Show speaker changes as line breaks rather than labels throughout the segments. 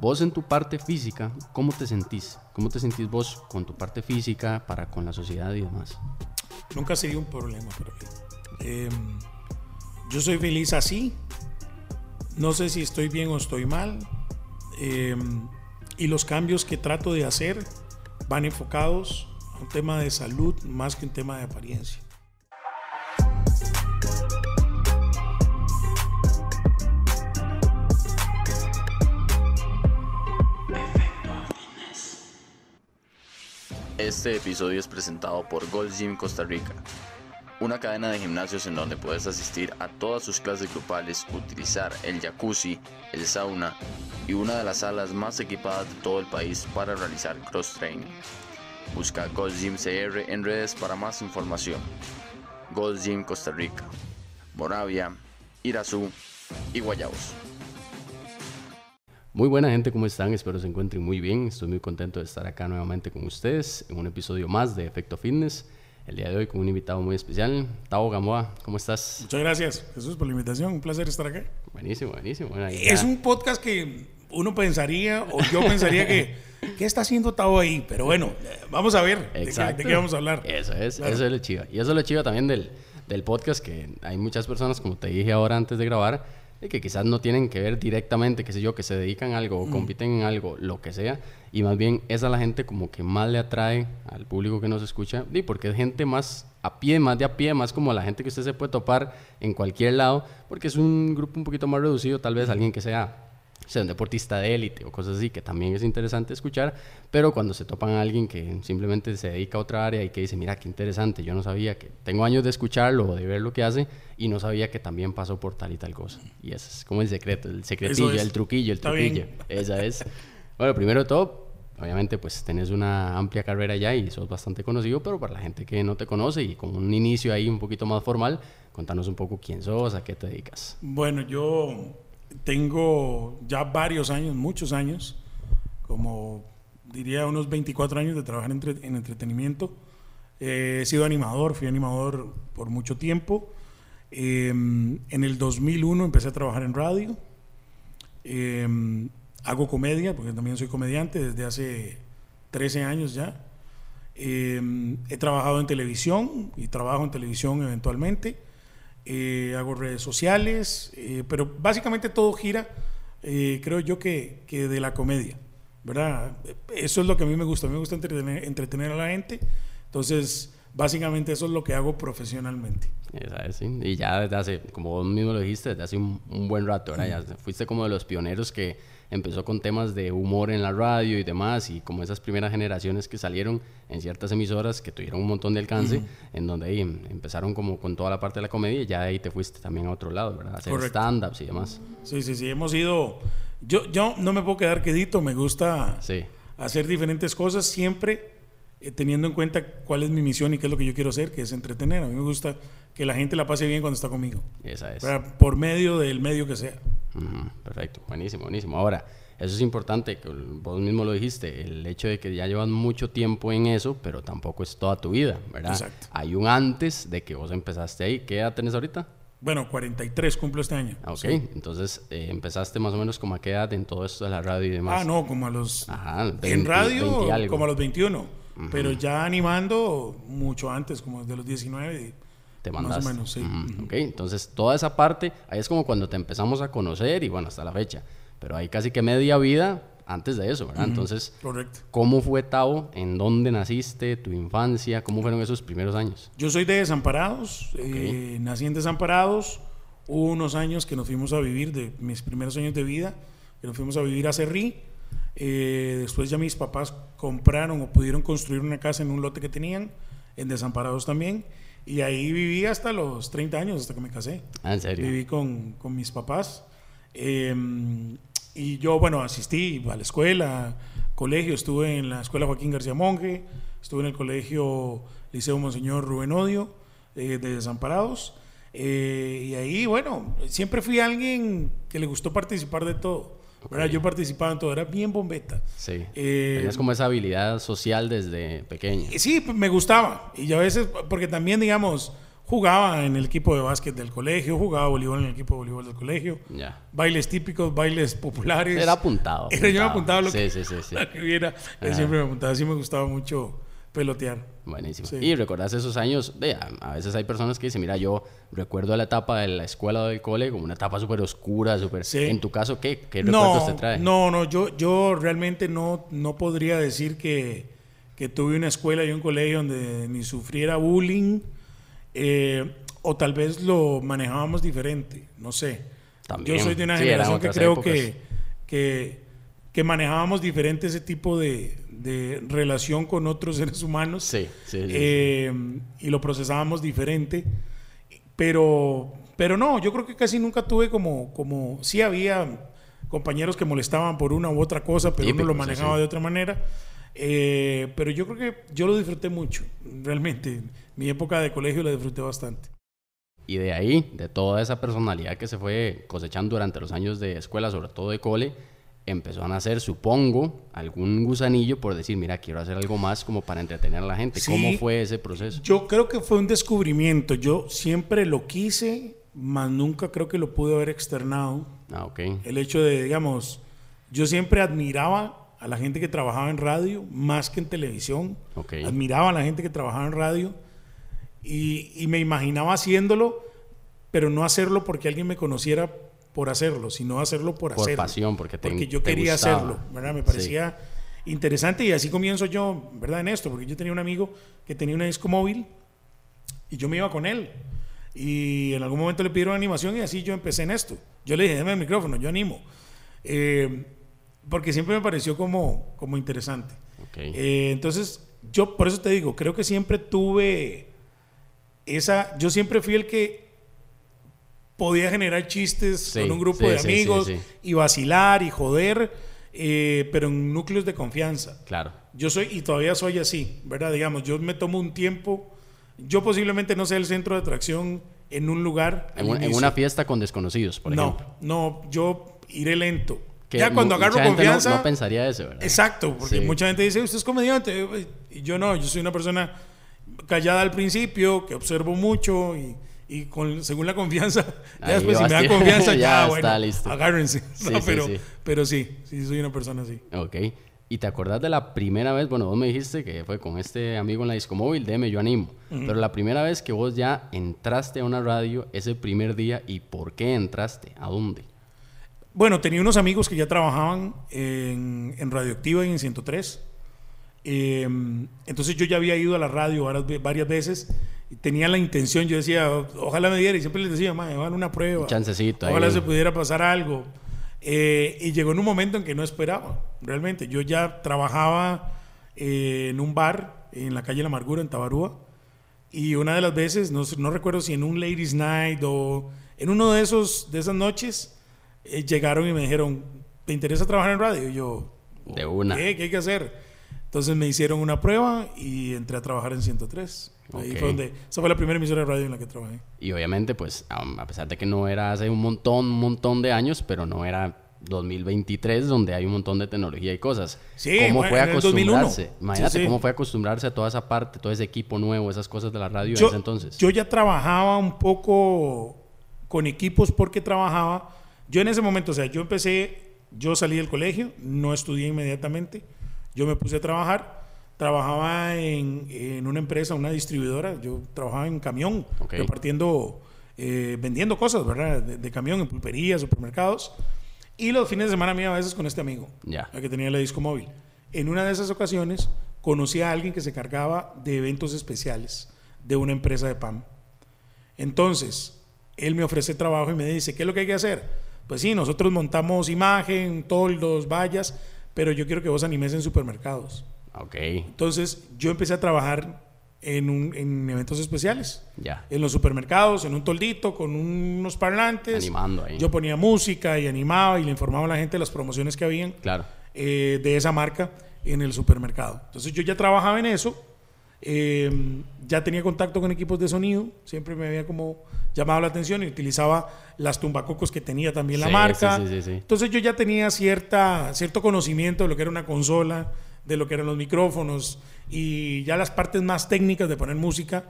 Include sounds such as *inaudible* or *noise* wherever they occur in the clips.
vos en tu parte física, ¿cómo te sentís? ¿Cómo te sentís vos con tu parte física para con la sociedad y demás?
Nunca sería un problema para mí. Em, yo soy feliz así. No sé si estoy bien o estoy mal. Em, y los cambios que trato de hacer van enfocados a un tema de salud más que un tema de apariencia.
Este episodio es presentado por Gold Gym Costa Rica, una cadena de gimnasios en donde puedes asistir a todas sus clases grupales, utilizar el jacuzzi, el sauna y una de las salas más equipadas de todo el país para realizar cross training. Busca Gold Gym CR en redes para más información. Gold Gym Costa Rica, Moravia, Irazú y Guayabos.
Muy buena gente, ¿cómo están? Espero se encuentren muy bien. Estoy muy contento de estar acá nuevamente con ustedes en un episodio más de Efecto Fitness. El día de hoy con un invitado muy especial, Tavo Gamboa. ¿Cómo estás?
Muchas gracias, Jesús, por la invitación. Un placer estar acá.
Buenísimo, buenísimo.
es un podcast que uno pensaría, o yo pensaría que, ¿qué está haciendo Tavo ahí? Pero bueno, vamos a ver. De, qué, vamos a hablar.
Eso es, eso es lo chiva. Y eso es lo chiva también del, del podcast, que hay muchas personas, como te dije ahora antes de grabar, que quizás no tienen que ver directamente, qué sé yo, que se dedican a algo o mm. compiten en algo, lo que sea, y más bien esa es la gente como que más le atrae al público que nos escucha, y porque es gente más a pie, más de a pie, más como la gente que usted se puede topar en cualquier lado, porque es un grupo un poquito más reducido, tal vez alguien que sea sea un deportista de élite o cosas así, que también es interesante escuchar, pero cuando se topan a alguien que simplemente se dedica a otra área y que dice, mira, qué interesante, yo no sabía que, tengo años de escucharlo o de ver lo que hace y no sabía que también pasó por tal y tal cosa. Y ese es como el secreto, el secretillo, el truquillo, el truquillo. Esa es. Bueno, primero de todo, obviamente pues tenés una amplia carrera ya y sos bastante conocido, pero para la gente que no te conoce y con un inicio ahí un poquito más formal, contanos un poco quién sos, a qué te dedicas.
Bueno, yo tengo ya varios años, muchos años, como diría unos 24 años de trabajar en, entretenimiento. he sido animador, fui animador por mucho tiempo. Em, en el 2001 empecé a trabajar en radio. Em, hago comedia, porque también soy comediante desde hace 13 años ya. Em, he trabajado en televisión y trabajo en televisión eventualmente. Eh, hago redes sociales, eh, pero básicamente todo gira, eh, creo yo, que, que, de la comedia, ¿verdad? Eso es lo que a mí me gusta, a mí me gusta entretener, entretener a la gente, entonces básicamente eso es lo que hago profesionalmente.
Y ya desde hace, como vos mismo lo dijiste, desde hace un, buen rato, ¿verdad? Ya fuiste como de los pioneros que empezó con temas de humor en la radio y demás, y como esas primeras generaciones que salieron en ciertas emisoras que tuvieron un montón de alcance, en donde ahí empezaron como con toda la parte de la comedia y ya ahí te fuiste también a otro lado, ¿verdad? hacer stand-ups y demás.
Sí, sí, sí, hemos ido... Yo, yo no me puedo quedar quedito, me gusta hacer diferentes cosas siempre eh, teniendo en cuenta cuál es mi misión y qué es lo que yo quiero hacer, que es entretener. A mí me gusta que la gente la pase bien cuando está conmigo.
Esa es.
Por medio del medio que sea.
Perfecto, buenísimo, buenísimo. Ahora, eso es importante, que vos mismo lo dijiste, el hecho de que ya llevas mucho tiempo en eso, pero tampoco es toda tu vida, ¿verdad? Exacto. Hay un antes de que vos empezaste ahí. ¿Qué edad tenés ahorita?
Bueno, 43 cumplo este año.
Ok, entonces eh, empezaste más o menos como a qué edad en todo esto de la radio y demás.
Ah, no, como a los... Ajá, en radio, como a los 21. Pero ya animando mucho antes, como desde los 19.
Te mandas. Más o menos, sí. Ok, entonces toda esa parte, ahí es como cuando te empezamos a conocer y bueno, hasta la fecha. Pero hay casi que media vida antes de eso, ¿verdad? Entonces,
Correcto.
¿cómo fue Tavo? ¿En dónde naciste? ¿Tu infancia? ¿Cómo fueron esos primeros años?
Yo soy de Desamparados, eh, nací en Desamparados. Hubo unos años que nos fuimos a vivir, de mis primeros años de vida, que nos fuimos a vivir a Cerrí eh, después ya mis papás compraron o pudieron construir una casa en un lote que tenían, en Desamparados también. Y ahí viví hasta los 30 años, hasta que me casé.
Ah, ¿en serio?
Viví con, con mis papás. Em, y yo, bueno, asistí a la escuela, colegio, estuve en la escuela Joaquín García Monge, estuve en el colegio Liceo Monseñor Rubén Odio eh, de Desamparados. Eh, y ahí, bueno, siempre fui alguien que le gustó participar de todo. Yo participaba en todo, era bien bombeta.
Sí. Eh, Tenías como esa habilidad social desde pequeño.
Sí, me gustaba. Y a veces, porque también, digamos, jugaba en el equipo de básquet del colegio, jugaba voleibol en el equipo de voleibol del colegio.
Ya.
Bailes típicos, bailes populares.
Era apuntado.
Era *laughs* yo me apuntaba lo
Sí,
que,
sí, sí, sí. *laughs*
lo que viera. Siempre me apuntaba. Sí me gustaba mucho pelotear.
Buenísimo.
Sí.
Y recordás esos años, de, a, a veces hay personas que dicen, mira, yo recuerdo la etapa de la escuela o del cole como una etapa súper oscura, súper...
Sí.
En tu caso, ¿qué, qué recuerdos
No,
te trae?
no, no. Yo, yo realmente no, no podría decir que, que tuve una escuela y un colegio donde ni sufriera bullying. eh, o tal vez lo manejábamos diferente. No sé.
También.
Yo soy de una
Sí,
generación que creo
épocas.
que, que, que manejábamos diferente ese tipo de, de relación con otros *laughs* seres humanos.
Sí, sí, sí, sí.
Eh, y lo procesábamos diferente. Pero, pero no, yo creo que casi nunca tuve como, como, sí había compañeros que molestaban por una u otra cosa, pero
Típico,
uno lo manejaba de otra manera. Eh, pero yo creo que yo lo disfruté mucho, realmente. Mi época de colegio la disfruté bastante.
Y de ahí, de toda esa personalidad que se fue cosechando durante los años de escuela, sobre todo de cole, empezó a nacer, supongo, algún gusanillo por decir, mira, quiero hacer algo más como para entretener a la gente.
Sí.
¿Cómo fue ese proceso?
Yo creo que fue un descubrimiento. Yo siempre lo quise, mas nunca creo que lo pude haber externado.
Ah, ok.
El hecho de, digamos, yo siempre admiraba a la gente que trabajaba en radio más que en televisión.
Ok.
Admiraba a la gente que trabajaba en radio y, y me imaginaba haciéndolo, pero no hacerlo porque alguien me conociera por hacerlo, sino hacerlo por,
Por
hacerlo.
pasión, porque te-
Porque yo
te
quería
gustaba.
hacerlo, ¿verdad? Me
Sí.
parecía interesante y así comienzo yo, ¿verdad? En esto, porque yo tenía un amigo que tenía una disco móvil y yo me iba con él. Y en algún momento le pidieron animación y así yo empecé en esto. Yo le dije, dame el micrófono, yo animo. Eh, porque siempre me pareció como, como interesante.
Ok.
Eh, entonces, yo por eso te digo, creo que siempre tuve esa, yo siempre fui el que podía generar chistes
Sí,
con un grupo
sí,
de amigos
sí,
y vacilar y joder, eh, pero en núcleos de confianza.
Claro.
Yo soy, y todavía soy así, ¿verdad? Digamos, yo me tomo un tiempo, yo posiblemente no sea el centro de atracción en un lugar.
En, un- en una fiesta con desconocidos, por
no,
ejemplo.
no, yo iré lento.
Que
ya cuando agarro
mucha gente no-
confianza.
No, pensaría eso, ¿verdad?
Exacto, porque mucha gente dice, usted es comediante. Y yo no, yo soy una persona callada al principio, que observo mucho y, y con, según la confianza, *laughs* ya
Ahí
después si me
tío. *laughs*
confianza,
Ya
ya,
está
bueno,
listo.
agárrense. *laughs*
Sí,
No,
sí,
pero,
sí.
pero sí, sí, soy una persona así.
Ok. ¿Y te acordás de la primera vez? Bueno, vos me dijiste que fue con este amigo en la discomóvil, deme, yo animo. Pero la primera vez que vos ya entraste a una radio ese primer día y por qué entraste, ¿a dónde?
Bueno, tenía unos amigos que ya trabajaban en, en Radioactiva y en 103. Eh, entonces yo ya había ido a la radio varias, varias veces tenía la intención, yo decía, "O- ojalá me diera y siempre les decía, "Mae, hagan una prueba.
Un chancecito ahí.
Ojalá se pudiera pasar algo. Eh, y llegó en un momento en que no esperaba, realmente. Yo ya trabajaba eh, en un bar en la calle La Amargura, en Tabarúa. Y una de las veces, no, no recuerdo si en un Ladies Night o en uno de, esos, de esas noches, eh, llegaron y me dijeron, ¿te interesa trabajar en radio? Y yo,
De una.
¿qué? ¿Qué hay que hacer? Entonces me hicieron una prueba y entré a trabajar en 103. Ahí
Ok.
fue donde, esa fue la primera emisora de radio en la que trabajé.
Y obviamente, pues, a pesar de que no era hace un montón, un montón de años, pero no era 2023, donde hay un montón de tecnología y cosas.
Sí,
¿Cómo fue
en el 2001.
acostumbrarse? Imagínate
Sí, sí.
cómo fue acostumbrarse a toda esa parte, todo ese equipo nuevo, esas cosas de la radio en
yo,
ese entonces.
yo ya trabajaba un poco con equipos porque trabajaba. Yo en ese momento, o sea, yo empecé, yo salí del colegio, no estudié inmediatamente, yo me puse a trabajar. Trabajaba en, en una empresa, una distribuidora, yo trabajaba en camión, repartiendo, eh, vendiendo cosas, ¿verdad? De, de camión en pulperías, supermercados. Y los fines de semana me iba a veces con este amigo, el que tenía la disco móvil. En una de esas ocasiones conocí a alguien que se cargaba de eventos especiales de una empresa de PAM. Entonces, él me ofrece trabajo y me dice, ¿qué es lo que hay que hacer? Pues sí, nosotros montamos imagen, toldos, vallas, pero yo quiero que vos animes en supermercados.
Ok,
Entonces, yo empecé a trabajar en, un- en eventos especiales.
ya.
En los supermercados, en un toldito, con unos parlantes.
Animando ahí.
Yo ponía música y animaba y le informaba a la gente las promociones que habían
Claro.
eh, de esa marca en el supermercado. Entonces yo ya trabajaba en eso, eh, ya tenía contacto con equipos de sonido, siempre me había como llamado la atención y utilizaba las tumbacocos que tenía también la
Sí,
marca.
sí, sí, sí, sí.
Entonces yo ya tenía cierta, cierto conocimiento de lo que era una consola, de lo que eran los micrófonos y ya las partes más técnicas de poner música,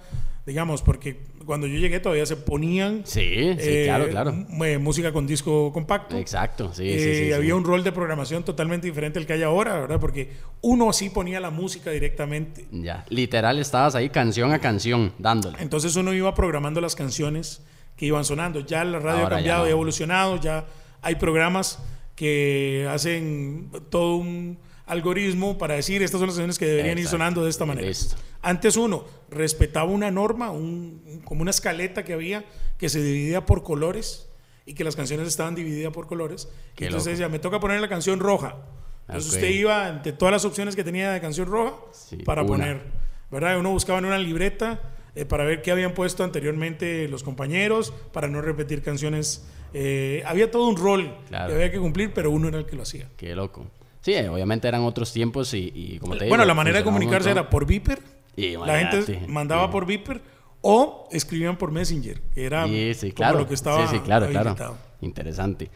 digamos, porque cuando yo llegué todavía se ponían
Sí, sí,
eh,
claro, claro.
eh, música con disco compacto.
Exacto, sí,
Eh,
sí, sí, sí.
había un rol de programación totalmente diferente al que hay ahora, ¿verdad? Porque uno sí ponía la música directamente.
Ya, literal estabas ahí canción a canción dándole.
Entonces uno iba programando las canciones que iban sonando. Ya la radio
Ahora
ha
ya
cambiado
no.
y ha evolucionado. Ya hay programas que hacen todo un algoritmo para decir estas son las canciones que deberían ir sonando de esta manera.
Listo.
Antes uno respetaba una norma, un- como una escaleta que había que se dividía por colores y que las canciones estaban divididas por colores.
Qué
Entonces
loco.
decía, me toca poner la canción roja. Entonces usted iba entre todas las opciones que tenía de canción roja
Sí,
para
una.
poner, ¿verdad? Uno buscaba en una libreta eh, para ver qué habían puesto anteriormente los compañeros, para no repetir canciones. Eh, había todo un rol
Claro.
que había que cumplir, pero uno era el que lo hacía.
Qué loco. Sí, obviamente eran otros tiempos y, y como te digo...
Bueno, la manera de comunicarse era por Viper.
Y
La gente
imagínate,
mandaba
sí.
por Viper o escribían por Messenger, que era
Sí, sí,
como
claro.
lo que estaba
sí, sí, claro, claro. Interesante.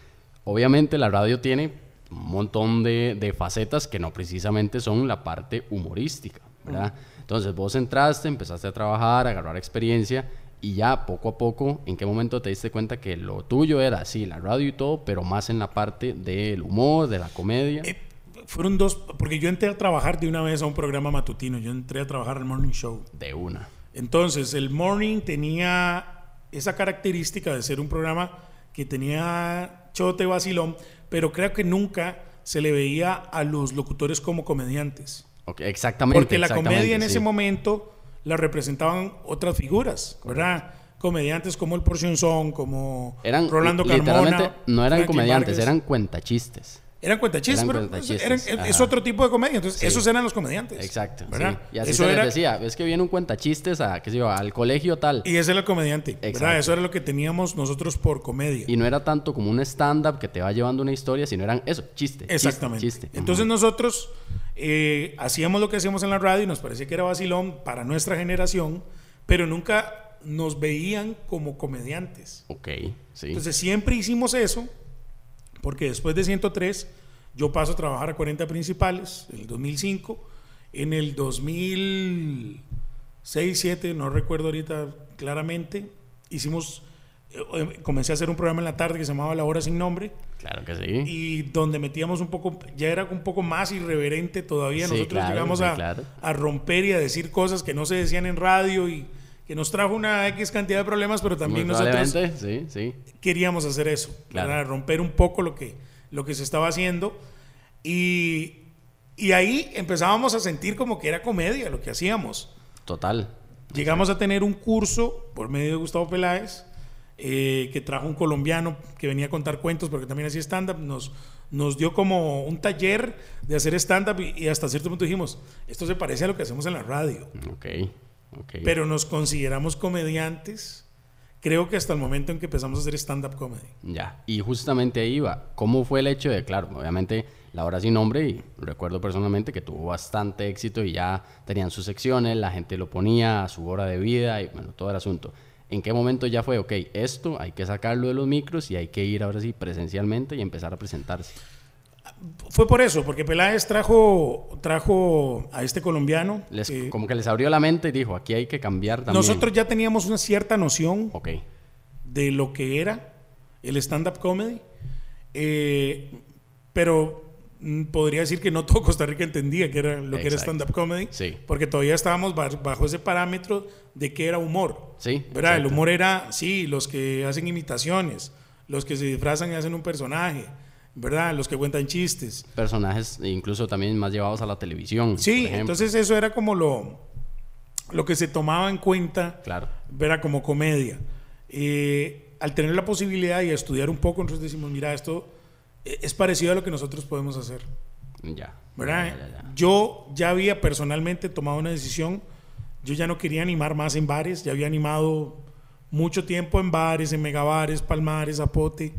Obviamente la radio tiene un montón de, de facetas que no precisamente son la parte humorística, ¿verdad? Entonces vos entraste, empezaste a trabajar, a agarrar experiencia y ya poco a poco, ¿en qué momento te diste cuenta que lo tuyo era, sí, la radio y todo, pero más en la parte del humor, de la comedia?
Eh, fueron dos, porque yo entré a trabajar de una vez a un programa matutino, yo entré a trabajar al Morning Show.
de una.
Entonces, el Morning tenía esa característica de ser un programa que tenía chote vacilón, pero creo que nunca se le veía a los locutores como comediantes.
Ok, exactamente.
Porque la
exactamente,
comedia en
sí.
ese momento la representaban otras figuras, ¿verdad? Comediantes como el Porción Son, como
Eran,
Rolando
literalmente,
Carmona.
no eran
Franklin
comediantes,
Vargas.
eran cuentachistes.
Eran cuentachistes,
eran
pero
cuentachistes,
eran- es otro tipo de comedia. Entonces,
Sí.
esos eran los comediantes.
Exacto.
¿verdad?
sí. Y así
Eso
se les
era-
decía, es que viene un cuentachistes a, qué sé yo, al colegio tal.
Y ese era el comediante, ¿verdad?
Exacto.
Eso era lo que teníamos nosotros por comedia.
Y no era tanto como un stand-up que te va llevando una historia, sino eran eso, chiste.
Exactamente.
Chiste.
Entonces nosotros eh, hacíamos lo que hacíamos en la radio y nos parecía que era vacilón para nuestra generación, pero nunca nos veían como comediantes.
Ok, sí.
Entonces siempre hicimos eso, porque después de 103 yo paso a trabajar a 40 principales, el 2005, en el 2006, 2007, no recuerdo ahorita claramente, hicimos, eh, eh, comencé a hacer un programa en la tarde que se llamaba La Hora Sin Nombre,
claro que sí.
y donde metíamos un poco, ya era un poco más irreverente todavía.
Sí,
Nosotros
claro,
llegamos
sí,
a,
claro.
a romper y a decir cosas que no se decían en radio y que nos trajo una X cantidad de problemas, pero también
Muy
nosotros
sí, sí.
queríamos hacer eso,
Claro.
¿verdad? romper un poco lo que, lo que se estaba haciendo. Y, y ahí empezábamos a sentir como que era comedia lo que hacíamos.
Total.
Llegamos a tener un curso por medio de Gustavo Peláez, eh, que trajo un colombiano que venía a contar cuentos, porque también hacía stand-up. Nos, nos dio como un taller de hacer stand-up y, y hasta cierto punto dijimos, esto se parece a lo que hacemos en la radio.
Ok,
Pero nos consideramos comediantes, creo que hasta el momento en que empezamos a hacer stand-up comedy.
Ya, y justamente ahí iba. ¿Cómo fue el hecho de, claro, obviamente la hora sin nombre, y recuerdo personalmente que tuvo bastante éxito y ya tenían sus secciones, la gente lo ponía a su hora de vida y bueno, todo el asunto. ¿En qué momento ya fue, ok, esto hay que sacarlo de los micros y hay que ir ahora sí presencialmente y empezar a presentarse?
Fue por eso, porque Peláez trajo, trajo a este colombiano.
Les,
que
como que les abrió la mente y dijo, aquí hay que cambiar también.
nosotros ya teníamos una cierta noción de lo que era el stand-up comedy, eh, pero podría decir que no todo Costa Rica entendía que era lo que era stand-up comedy,
Sí.
porque todavía estábamos ba- bajo ese parámetro de que era humor.
sí.
¿verdad? El humor era, sí, los que hacen imitaciones, los que se disfrazan y hacen un personaje, ¿verdad? Los que cuentan chistes.
Personajes incluso también más llevados a la televisión.
Sí, entonces eso era como lo, lo que se tomaba en cuenta,
Claro.
¿verdad? Como comedia. Eh, al tener la posibilidad y estudiar un poco, nosotros decimos, mira, esto es parecido a lo que nosotros podemos hacer,
Ya.
¿verdad?
Ya, ya, ya.
Yo ya había personalmente tomado una decisión, yo ya no quería animar más en bares, ya había animado mucho tiempo en bares, en megabares, palmares, zapote,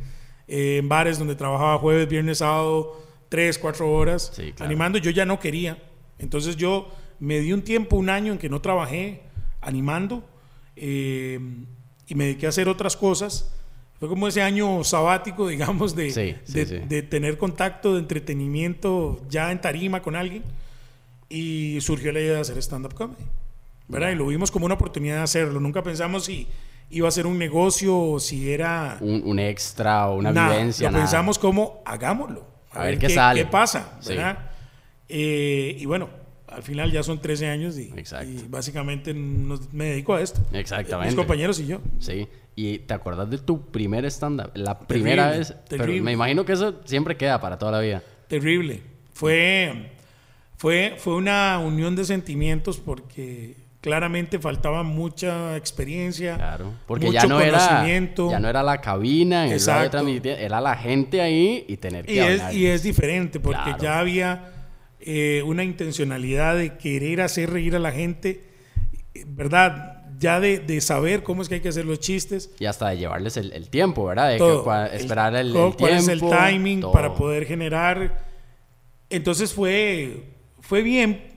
eh, en bares donde trabajaba jueves, viernes, sábado, tres, cuatro horas
Sí, claro.
animando, yo ya no quería. Entonces yo me di un tiempo, un año en que no trabajé animando eh, y me dediqué a hacer otras cosas. Fue como ese año sabático, *laughs* digamos, de,
Sí, sí,
de,
sí.
de tener contacto de entretenimiento ya en tarima con alguien. y surgió la idea de hacer stand-up comedy. ¿verdad? Y lo vimos como una oportunidad de hacerlo. Nunca pensamos si iba a ser un negocio o si era...
Un, un extra o una
nada.
vivencia.
Lo
nada.
pensamos como, hagámoslo.
A ver qué sale.
qué pasa,
Sí.
¿verdad? Eh, y bueno, al final ya son 13 años y, y básicamente nos- me dedico a esto.
Exactamente.
Mis compañeros y yo.
Sí. ¿Y te acuerdas de tu primer stand-up? La primera
Terrible,
vez. Pero
terrible.
me imagino que eso siempre queda para toda la vida.
Terrible. Fue, fue, fue una unión de sentimientos porque claramente faltaba mucha experiencia.
Claro. Porque
mucho
ya no era.
conocimiento.
Ya no era la cabina el
Exacto.
era la gente ahí y tener que
Y es,
hablar.
y es diferente porque
Claro.
ya había eh, una intencionalidad de querer hacer reír a la gente, ¿verdad? Ya de, de saber cómo es que hay que hacer los chistes.
Y hasta de llevarles el, el tiempo, ¿verdad? De
todo.
que esperar el,
todo,
el
cuál es el
tiempo,
timing
todo.
para poder generar. Entonces fue, fue bien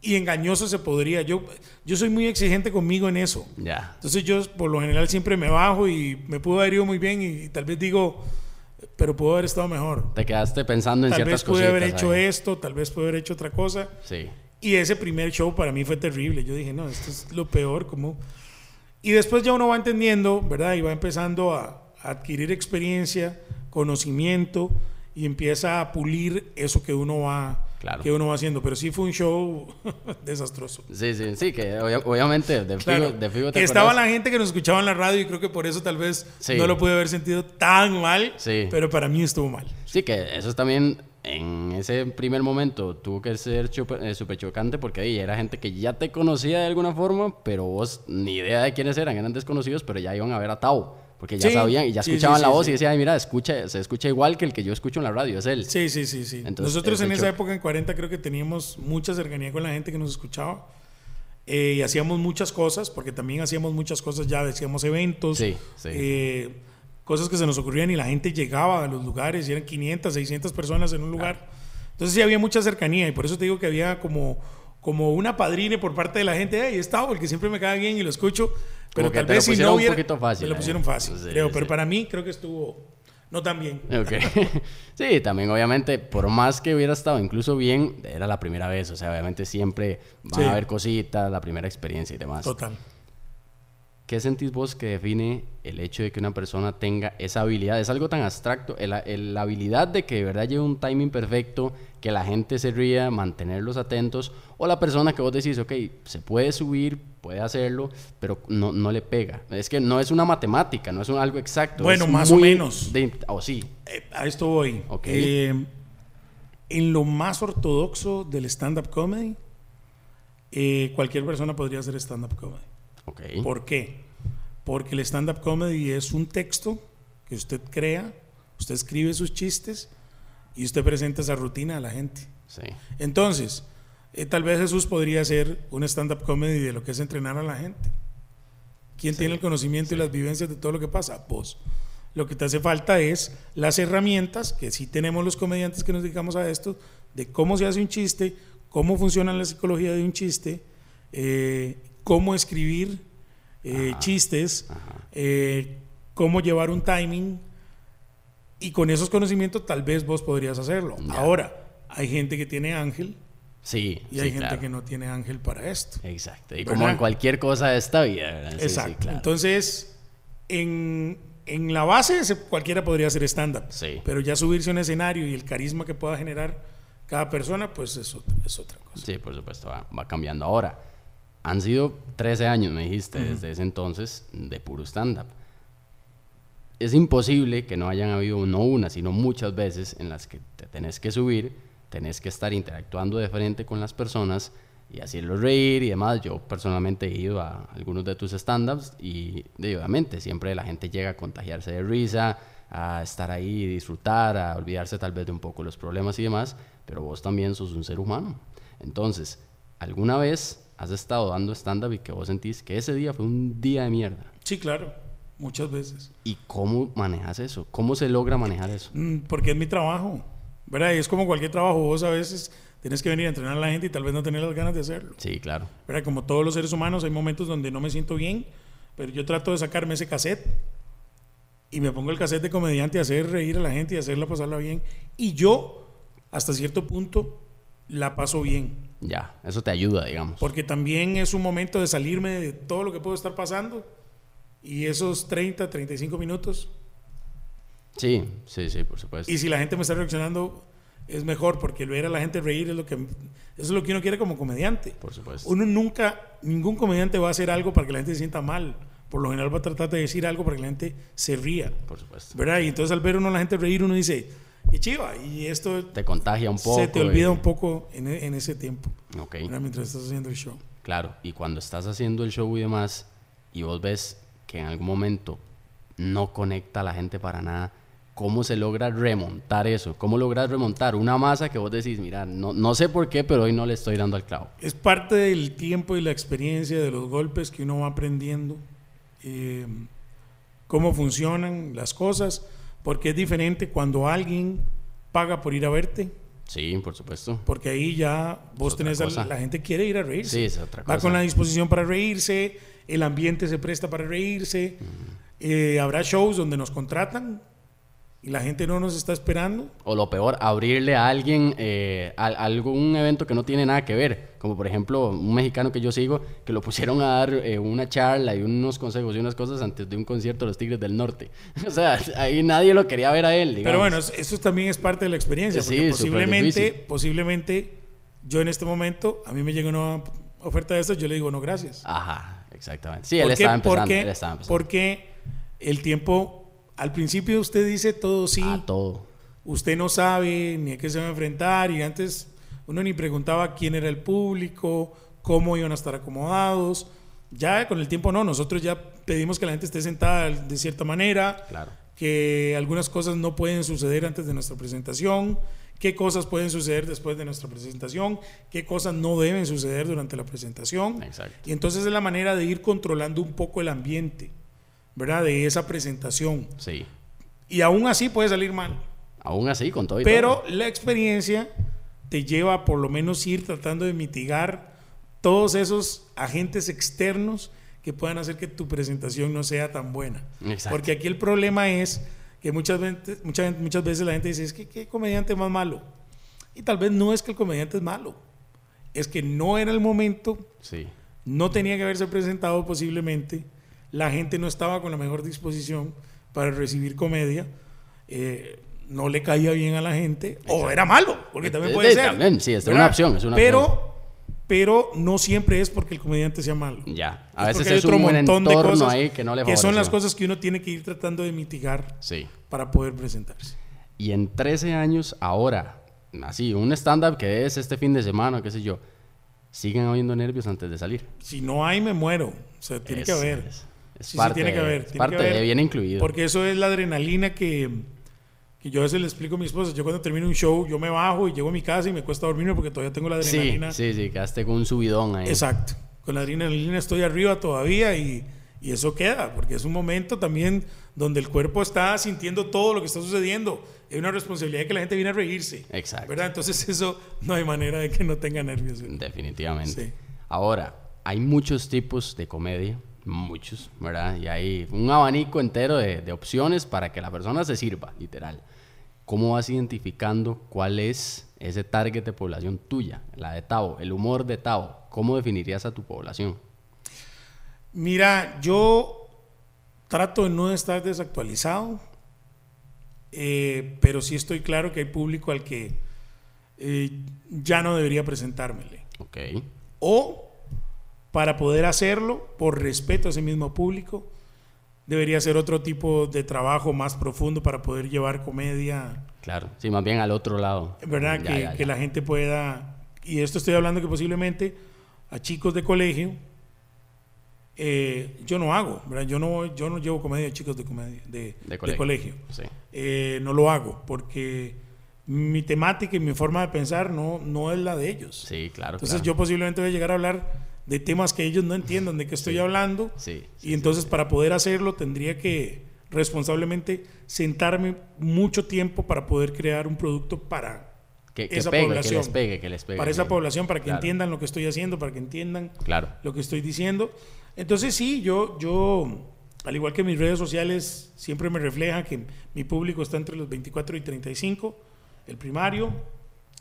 y engañoso se podría. Yo, yo soy muy exigente conmigo en eso. Entonces yo por lo general siempre me bajo y me pudo haber ido muy bien y, tal vez digo, pero pudo haber estado mejor.
Te quedaste pensando en
Tal
ciertas
vez pude haber hecho
ahí.
esto, tal vez pude haber hecho otra cosa.
Sí.
Y ese primer show para mí fue terrible. Yo dije, no, esto es lo peor. Como... Y después ya uno va entendiendo, ¿verdad? Y va empezando a, a adquirir experiencia, conocimiento y empieza a pulir eso que uno va,
Claro.
que uno va haciendo. Pero sí fue un show *laughs* desastroso.
Sí, sí, sí, que obvia- obviamente de
Claro,
de fijo te
que estaba la gente que nos escuchaba en la radio y creo que por eso tal vez
Sí.
no lo pude haber sentido tan mal,
Sí.
pero para mí estuvo mal.
Sí, que eso es también en ese primer momento tuvo que ser eh, súper chocante porque ahí era gente que ya te conocía de alguna forma, pero vos ni idea de quiénes eran, eran desconocidos, pero ya iban a ver a Tao, porque ya
Sí,
sabían y ya escuchaban
sí,
la
sí,
voz
sí.
y decían, "Ay, mira, escucha, se escucha igual que el que yo escucho en la radio, es él.
Sí, sí, sí, sí.
Entonces,
Nosotros en esa época, en 40, creo que teníamos mucha cercanía con la gente que nos escuchaba. Eh, y hacíamos muchas cosas, porque también hacíamos muchas cosas ya, hacíamos eventos, eh, cosas que se nos ocurrían y la gente llegaba a los lugares y eran 500, 600 personas en un lugar. Entonces sí había mucha cercanía y por eso te digo que había como, como una padrine por parte de la gente. Ahí está, porque siempre me cae bien y lo escucho. Pero tal vez si no
un poquito fácil,
Me lo
eh.
pusieron fácil,
Sí,
creo.
sí.
Pero para mí creo que estuvo no tan bien. *laughs*
Sí, también obviamente, por más que hubiera estado incluso bien, era la primera vez, o sea, obviamente siempre van
Sí.
a haber cositas, la primera experiencia y demás.
Total.
¿Qué sentís vos que define el hecho de que una persona tenga esa habilidad? Es algo tan abstracto, la habilidad de que de verdad lleve un timing perfecto, que la gente se ría, mantenerlos atentos, o la persona que vos decís, ok, se puede subir, puede hacerlo, pero no, no le pega. Es que no es una matemática, no es un- algo exacto.
Bueno, más o menos.
o sí,
Eh, a esto voy.
Ok.
Eh, en lo más ortodoxo del stand-up comedy, eh, cualquier persona podría hacer stand-up comedy. ¿Por qué? Porque el stand-up comedy es un texto que usted crea, usted escribe sus chistes y usted presenta esa rutina a la gente.
Sí,
Entonces, eh, tal vez Jesús podría hacer un stand-up comedy de lo que es entrenar a la gente. ¿Quién tiene el conocimiento y las vivencias de todo lo que pasa? Vos. Lo que te hace falta es las herramientas, que sí tenemos los comediantes que nos dedicamos a esto, de cómo se hace un chiste, cómo funciona la psicología de un chiste, eh, cómo escribir eh, chistes, eh, cómo llevar un timing, y con esos conocimientos tal vez vos podrías hacerlo.
Ya.
Ahora, hay gente que tiene ángel
sí,
y
sí,
hay gente
claro.
que no tiene ángel para esto.
Exacto. Y
¿Verdad?
como en cualquier cosa de esta vida,
Exacto.
claro.
Entonces, en, en la base se- cualquiera podría hacer stand-up.
Sí.
Pero ya subirse a un escenario y el carisma que pueda generar cada persona, pues es, otro- es otra cosa.
Sí, por supuesto, va, va cambiando. Ahora, han sido 13 años, me dijiste, desde ese entonces, de puro stand-up. Es imposible que no hayan habido no una, sino muchas veces en las que te tenés que subir, tenés que estar interactuando de frente con las personas y hacerlos reír y demás. Yo personalmente he ido a algunos de tus stand-ups y obviamente siempre la gente llega a contagiarse de risa, a estar ahí y disfrutar, a olvidarse tal vez de un poco los problemas y demás, pero vos también sos un ser humano. Entonces, ¿alguna vez has estado dando stand-up y que vos sentís que ese día fue un día de mierda?
Sí, claro, muchas veces.
¿Y cómo manejas eso? ¿Cómo se logra manejar eso?
Mm, Porque es mi trabajo, ¿verdad? Y es como cualquier trabajo, vos a veces tienes que venir a entrenar a la gente y tal vez no tener las ganas de hacerlo.
Sí, claro.
¿verdad? Como todos los seres humanos, hay momentos donde no me siento bien, pero yo trato de sacarme ese cassette y me pongo el cassette de comediante a hacer reír a la gente y hacerla pasarla bien. Y yo, hasta cierto punto, la paso bien.
Ya, eso te ayuda, digamos.
Porque también es un momento de salirme de todo lo que puedo estar pasando. Y esos 30, 35 minutos.
Sí, sí, sí, por supuesto.
Y si la gente me está reaccionando, es mejor, porque ver a la gente reír es lo que, eso es lo que uno quiere como comediante.
Por supuesto.
Uno nunca, ningún comediante va a hacer algo para que la gente se sienta mal. Por lo general va a tratar de decir algo para que la gente se ría.
Por supuesto.
¿Verdad? Y entonces al ver uno a la gente reír, uno dice, qué chiva. Y esto
Te contagia un poco.
se te olvida
y-
un poco en, e- en ese tiempo.
Ok.
Mientras estás haciendo el show.
Claro, y cuando estás haciendo el show y demás, y vos ves que en algún momento no conecta a la gente para nada, ¿cómo se logra remontar eso? ¿Cómo logras remontar una masa que vos decís, mira, no, no sé por qué, pero hoy no le estoy dando al clavo?
Es parte del tiempo y la experiencia de los golpes que uno va aprendiendo. eh, cómo funcionan las cosas. Porque es diferente cuando alguien paga por ir a verte.
Sí, por supuesto.
Porque ahí ya vos tenés a la gente quiere ir a reírse.
Sí, es otra
Va
cosa.
con la disposición para reírse, el ambiente se presta para reírse. Eh, habrá shows donde nos contratan y la gente no nos está esperando.
O lo peor, abrirle a alguien eh, a, a algún evento que no tiene nada que ver. Como por ejemplo, un mexicano que yo sigo, que lo pusieron a dar eh, una charla y unos consejos y unas cosas antes de un concierto de los Tigres del Norte. *laughs* o sea, ahí nadie lo quería ver a él.
Pero bueno, eso- también es parte de la experiencia.
Sí,
porque posiblemente, posiblemente yo en este momento, a mí me llega una oferta de estas, yo le digo no gracias.
Ajá, exactamente. Sí,
¿Por
él
qué?
estaba empezando.
Porque,
él estaba empezando.
porque el tiempo, al principio usted dice todo sí,
A todo.
usted no sabe ni a qué se va a enfrentar y antes uno ni preguntaba quién era el público, cómo iban a estar acomodados. Ya con el tiempo no, nosotros ya pedimos que la gente esté sentada de cierta manera,
Claro.
que algunas cosas no pueden suceder antes de nuestra presentación, qué cosas pueden suceder después de nuestra presentación, qué cosas no deben suceder durante la presentación.
Exacto.
Y entonces es la manera de ir controlando un poco el ambiente, ¿verdad? De esa presentación.
Sí.
Y aún así puede salir mal.
Aún así, con todo y
Pero
todo.
la experiencia te lleva a por lo menos ir tratando de mitigar todos esos agentes externos que puedan hacer que tu presentación no sea tan buena.
Exacto.
Porque aquí el problema es que muchas veces, muchas, muchas veces la gente dice, es que qué comediante más malo. Y tal vez no es que el comediante es malo, es que no era el momento,
Sí.
no tenía que haberse presentado posiblemente, la gente no estaba con la mejor disposición para recibir comedia, eh, no le caía bien a la gente, o era malo, porque también puede ser.
también, sí, es una opción, es una
pero,
opción.
pero no siempre es porque el comediante sea malo.
Ya. A
Es
veces
porque hay
es un buen entorno ahí que no le
que son las cosas que uno tiene que ir tratando de mitigar
Sí.
para poder presentarse.
Y en 13 años, ahora, así, un stand-up que es este fin de semana, qué sé yo, siguen habiendo nervios antes de salir.
Si no hay, me muero. O sea, tiene que
Es-
haber.
Es, es
Sí, sí,
parte,
tiene que haber. tiene
parte
que haber.
de bien incluido.
Porque eso es la adrenalina que, que yo a veces le explico a mi esposa. Yo cuando termino un show, yo me bajo y llego a mi casa y me cuesta dormirme porque todavía tengo la
sí,
adrenalina.
sí, sí, quedaste con un subidón ahí.
Exacto. Con la adrenalina estoy arriba todavía y, y eso queda, porque es un momento también donde el cuerpo está sintiendo todo lo que está sucediendo. Es una responsabilidad que la gente viene a reírse.
Exacto.
¿Verdad? Entonces eso no hay manera de que no tenga nervios.
Definitivamente.
Sí.
Ahora, hay muchos tipos de comedia, muchos, ¿verdad? Y hay un abanico entero de, de opciones para que la persona se sirva, literal. ¿Cómo vas identificando cuál es ese target de población tuya, la de Tavo, el humor de Tavo? ¿Cómo definirías a tu población?
Mira, yo trato de no estar desactualizado, eh, pero sí estoy claro que hay público al que eh, ya no debería presentármele.
Ok,
O, para poder hacerlo, por respeto a ese mismo público, debería ser otro tipo de trabajo más profundo para poder llevar comedia,
claro. Sí, más bien al otro lado.
¿verdad?
Ya,
que,
ya,
que
ya.
la gente pueda, y esto estoy hablando que posiblemente a chicos de colegio, eh, yo no hago, ¿verdad? Yo no, yo no llevo comedia a chicos de, comedia, de,
De
de
colegio.
colegio.
Sí.
Eh, no lo hago porque mi temática y mi forma de pensar no, no es la de ellos.
Sí, claro.
Entonces
claro.
yo posiblemente voy a llegar a hablar de temas que ellos no entiendan de qué estoy hablando.
Sí, sí,
y entonces para poder hacerlo tendría que responsablemente sentarme mucho tiempo para poder crear un producto para
que, que
esa
pegue,
población.
que les pegue, que les pegue.
para esa población, para que
Claro.
entiendan lo que estoy haciendo, para que entiendan
Claro.
lo que estoy diciendo. Entonces sí, yo, yo, al igual que mis redes sociales, siempre me refleja que mi público está entre los 24 y 35, el primario,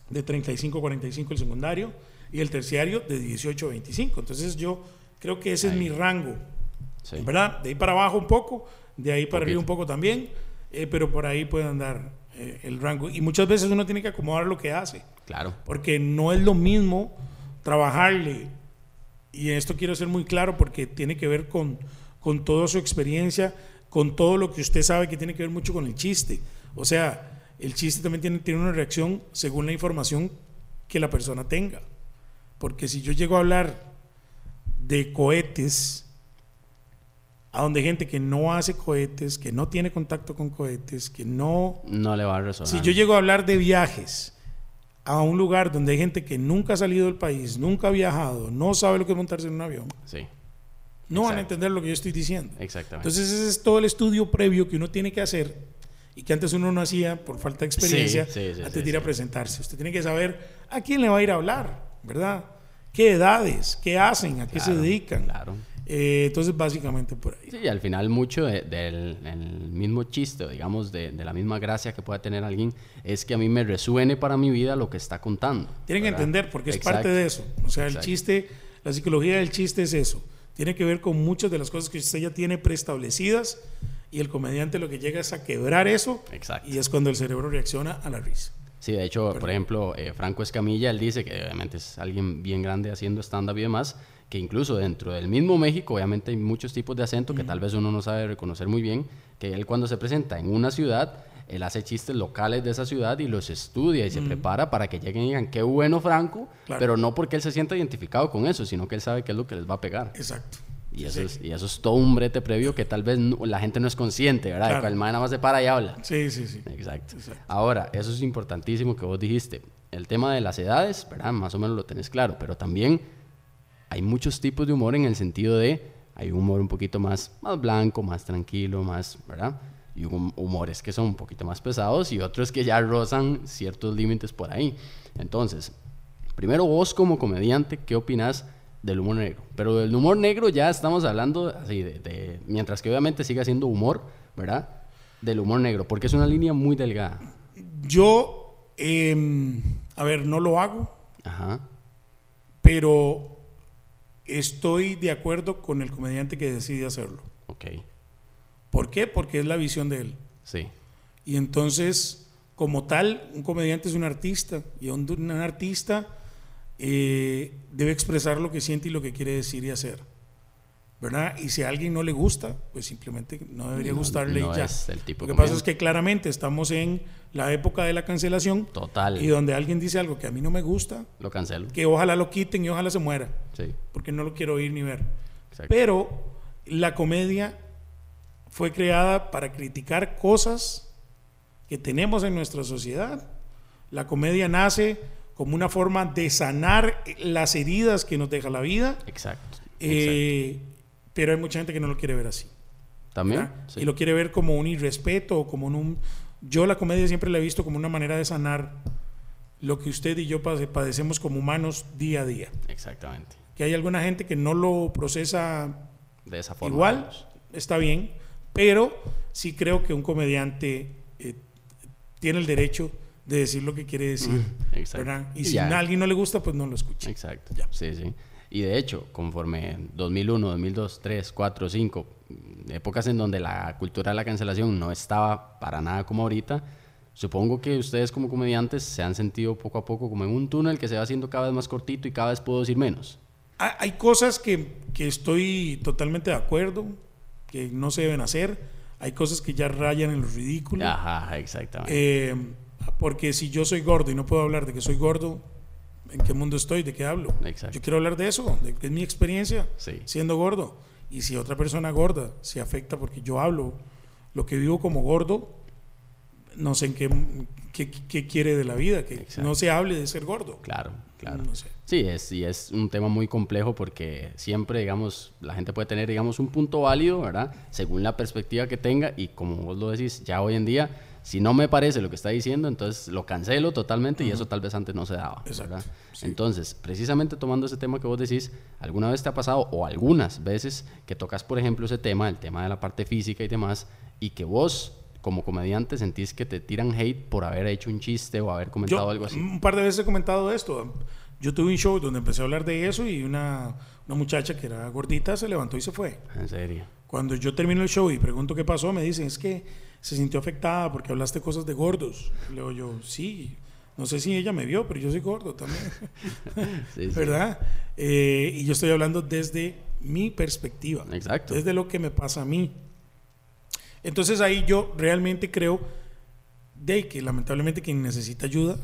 de 35 a 45 el secundario y el terciario de 18 a 25. Entonces yo creo que ese es mi rango,
Sí.
¿verdad? De ahí para abajo un poco, de ahí para arriba un poco también, eh, pero por ahí puede andar eh, el rango. Y muchas veces uno tiene que acomodar lo que hace,
Claro.
porque no es lo mismo trabajarle, y esto quiero ser muy claro porque tiene que ver con, con toda su experiencia, con todo lo que usted sabe que tiene que ver mucho con el chiste. O sea, el chiste también tiene, tiene una reacción según la información que la persona tenga. Porque si yo llego a hablar de cohetes, a donde hay gente que no hace cohetes, que no tiene contacto con cohetes, que no...
No le va a resonar.
Si yo llego a hablar de viajes a un lugar donde hay gente que nunca ha salido del país, nunca ha viajado, no sabe lo que es montarse en un avión,
Sí,
no van a entender lo que yo estoy diciendo.
exactamente.
Entonces ese es todo el estudio previo que uno tiene que hacer y que antes uno no hacía por falta de experiencia
Sí,
antes de ir a presentarse. Usted tiene que saber a quién le va a ir a hablar, ¿verdad? ¿Qué edades? ¿Qué hacen? ¿A qué se
Claro,
dedican?
Claro.
Eh, entonces básicamente por ahí.
Sí, y al final mucho de- del el mismo chiste, digamos, de, de la misma gracia que pueda tener alguien, es que a mí me resuene para mi vida lo que está contando.
Tienen que
¿verdad?
entender porque es
Exacto.
parte de eso. O sea, el
Exacto.
chiste, la psicología del chiste es eso. Tiene que ver con muchas de las cosas que usted ya tiene preestablecidas y el comediante lo que llega es a quebrar eso
Exacto.
y es cuando el cerebro reacciona a la risa.
Sí, de hecho, por ejemplo, eh, Franco Escamilla, él dice que obviamente es alguien bien grande haciendo stand-up y demás, que incluso dentro del mismo México, obviamente hay muchos tipos de acento que tal vez uno no sabe reconocer muy bien, que él cuando se presenta en una ciudad, él hace chistes locales de esa ciudad y los estudia y se prepara para que lleguen y digan, qué bueno Franco,
Claro.
pero no porque él se sienta identificado con eso, sino que él sabe qué es lo que les va a pegar.
Exacto.
Y eso,
sí.
es, y eso es todo un brete previo que tal vez no- la gente no es consciente, ¿verdad?
Claro.
el man nada más se para y habla.
Sí, sí, sí.
Exacto.
Exacto.
Ahora, eso es importantísimo que vos dijiste. El tema de las edades, ¿verdad? Más o menos lo tenés claro, pero también hay muchos tipos de humor en el sentido de, hay un humor un poquito más, más blanco, más tranquilo, más, ¿verdad? Y hum- humores que son un poquito más pesados y otros que ya rozan ciertos límites por ahí. Entonces, primero vos como comediante, ¿qué opinas del humor negro? Pero del humor negro ya estamos hablando así de, de- mientras que obviamente siga siendo humor, ¿verdad? Del humor negro, porque es una línea muy delgada.
Yo, em, a ver, no lo hago,
Ajá.
pero estoy de acuerdo con el comediante que decide hacerlo.
Ok.
¿Por qué? Porque es la visión de él.
Sí.
Y entonces, como tal, un comediante es un artista y un, un artista eh, debe expresar lo que siente y lo que quiere decir y hacer. ¿Verdad? Y si a alguien no le gusta, pues simplemente no debería
No-
gustarle
no
y ya.
es el tipo
lo que pasa es que claramente estamos en la época de la cancelación
Total.
y donde alguien dice algo que a mí no me gusta,
Lo cancelo.
que ojalá lo quiten y ojalá se muera,
Sí.
porque no lo quiero oír ni ver.
Exacto.
Pero la comedia fue creada para criticar cosas que tenemos en nuestra sociedad. La comedia nace como una forma de sanar las heridas que nos deja la vida,
Exacto.
eh, pero hay mucha gente que no lo quiere ver así.
También.
Y lo quiere ver como un irrespeto o como un... Yo la comedia siempre la he visto como una manera de sanar lo que usted y yo pade- padecemos como humanos día a día.
Exactamente.
Que hay alguna gente que no lo procesa
De esa forma.
Igual, está bien, pero sí creo que un comediante eh, tiene el derecho de decir lo que quiere decir.
Exacto.
¿verdad? Y
Y
si
ya.
a alguien no le gusta, pues no lo escuche.
Exacto.
Ya.
Sí, sí. Y de hecho, conforme 2001, 2002, 3, 4, 5, épocas en donde la cultura de la cancelación no estaba para nada como ahorita, supongo que ustedes como comediantes se han sentido poco a poco como en un túnel que se va haciendo cada vez más cortito y cada vez puedo decir menos.
Ha- Hay cosas que, que estoy totalmente de acuerdo, que no se deben hacer. Hay cosas que ya rayan en lo ridículo.
Ajá, exactamente.
Eh, porque si yo soy gordo y no puedo hablar de que soy gordo, ¿en qué mundo estoy? ¿De qué hablo?
Exacto.
Yo quiero hablar de eso, de que es mi experiencia
Sí.
siendo gordo. Y si otra persona gorda se afecta porque yo hablo lo que vivo como gordo, no sé en qué, qué, qué quiere de la vida, que
Exacto.
no se hable de ser gordo.
Claro, claro.
No sé.
Sí, es, y es un tema muy complejo porque siempre, digamos, la gente puede tener, digamos, un punto válido, ¿verdad? Según la perspectiva que tenga y como vos lo decís, ya hoy en día, si no me parece lo que está diciendo, entonces lo cancelo totalmente y eso tal vez antes no se daba,
Exacto.
Entonces, precisamente tomando ese tema que vos decís, ¿alguna vez te ha pasado o algunas veces que tocas, por ejemplo, ese tema, el tema de la parte física y demás, y que vos como comediante sentís que te tiran hate por haber hecho un chiste o haber comentado
Yo
algo así?
un par de veces he comentado esto. Yo tuve un show donde empecé a hablar de eso y una, una muchacha que era gordita se levantó y se fue.
En serio.
Cuando yo termino el show y pregunto qué pasó, me dicen, es que se sintió afectada porque hablaste cosas de gordos. Le digo yo, sí, no sé si ella me vio, pero yo soy gordo también. *laughs*
Sí, sí.
¿Verdad? Eh, y yo estoy hablando desde mi perspectiva.
Exacto.
Desde lo que me pasa a mí. Entonces ahí yo realmente creo de que lamentablemente quien necesita ayuda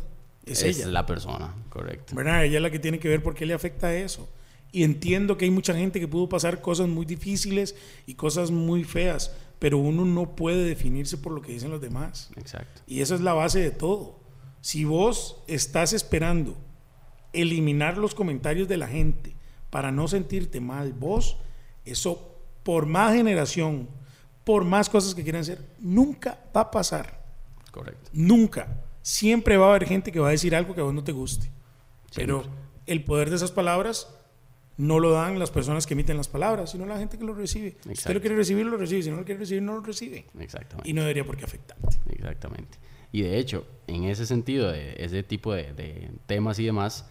es,
Es
ella.
la persona, correcto.
¿verdad? Ella es la que tiene que ver por qué le afecta eso. Y entiendo que hay mucha gente que pudo pasar cosas muy difíciles y cosas muy feas, pero uno no puede definirse por lo que dicen los demás.
Exacto.
Y esa es la base de todo. Si vos estás esperando eliminar los comentarios de la gente para no sentirte mal, vos, eso por más generación, por más cosas que quieran hacer, nunca va a pasar.
Correcto.
Nunca. Siempre va a haber gente que va a decir algo que a vos no te guste. Pero el poder de esas palabras no lo dan las personas que emiten las palabras, sino la gente que lo recibe. Si usted
Exacto.
lo quiere recibir, lo recibe. Si no lo quiere recibir, no lo recibe.
Exactamente.
Y no debería por qué afectarte.
Exactamente. Y de hecho, en ese sentido, de ese tipo de, de temas y demás,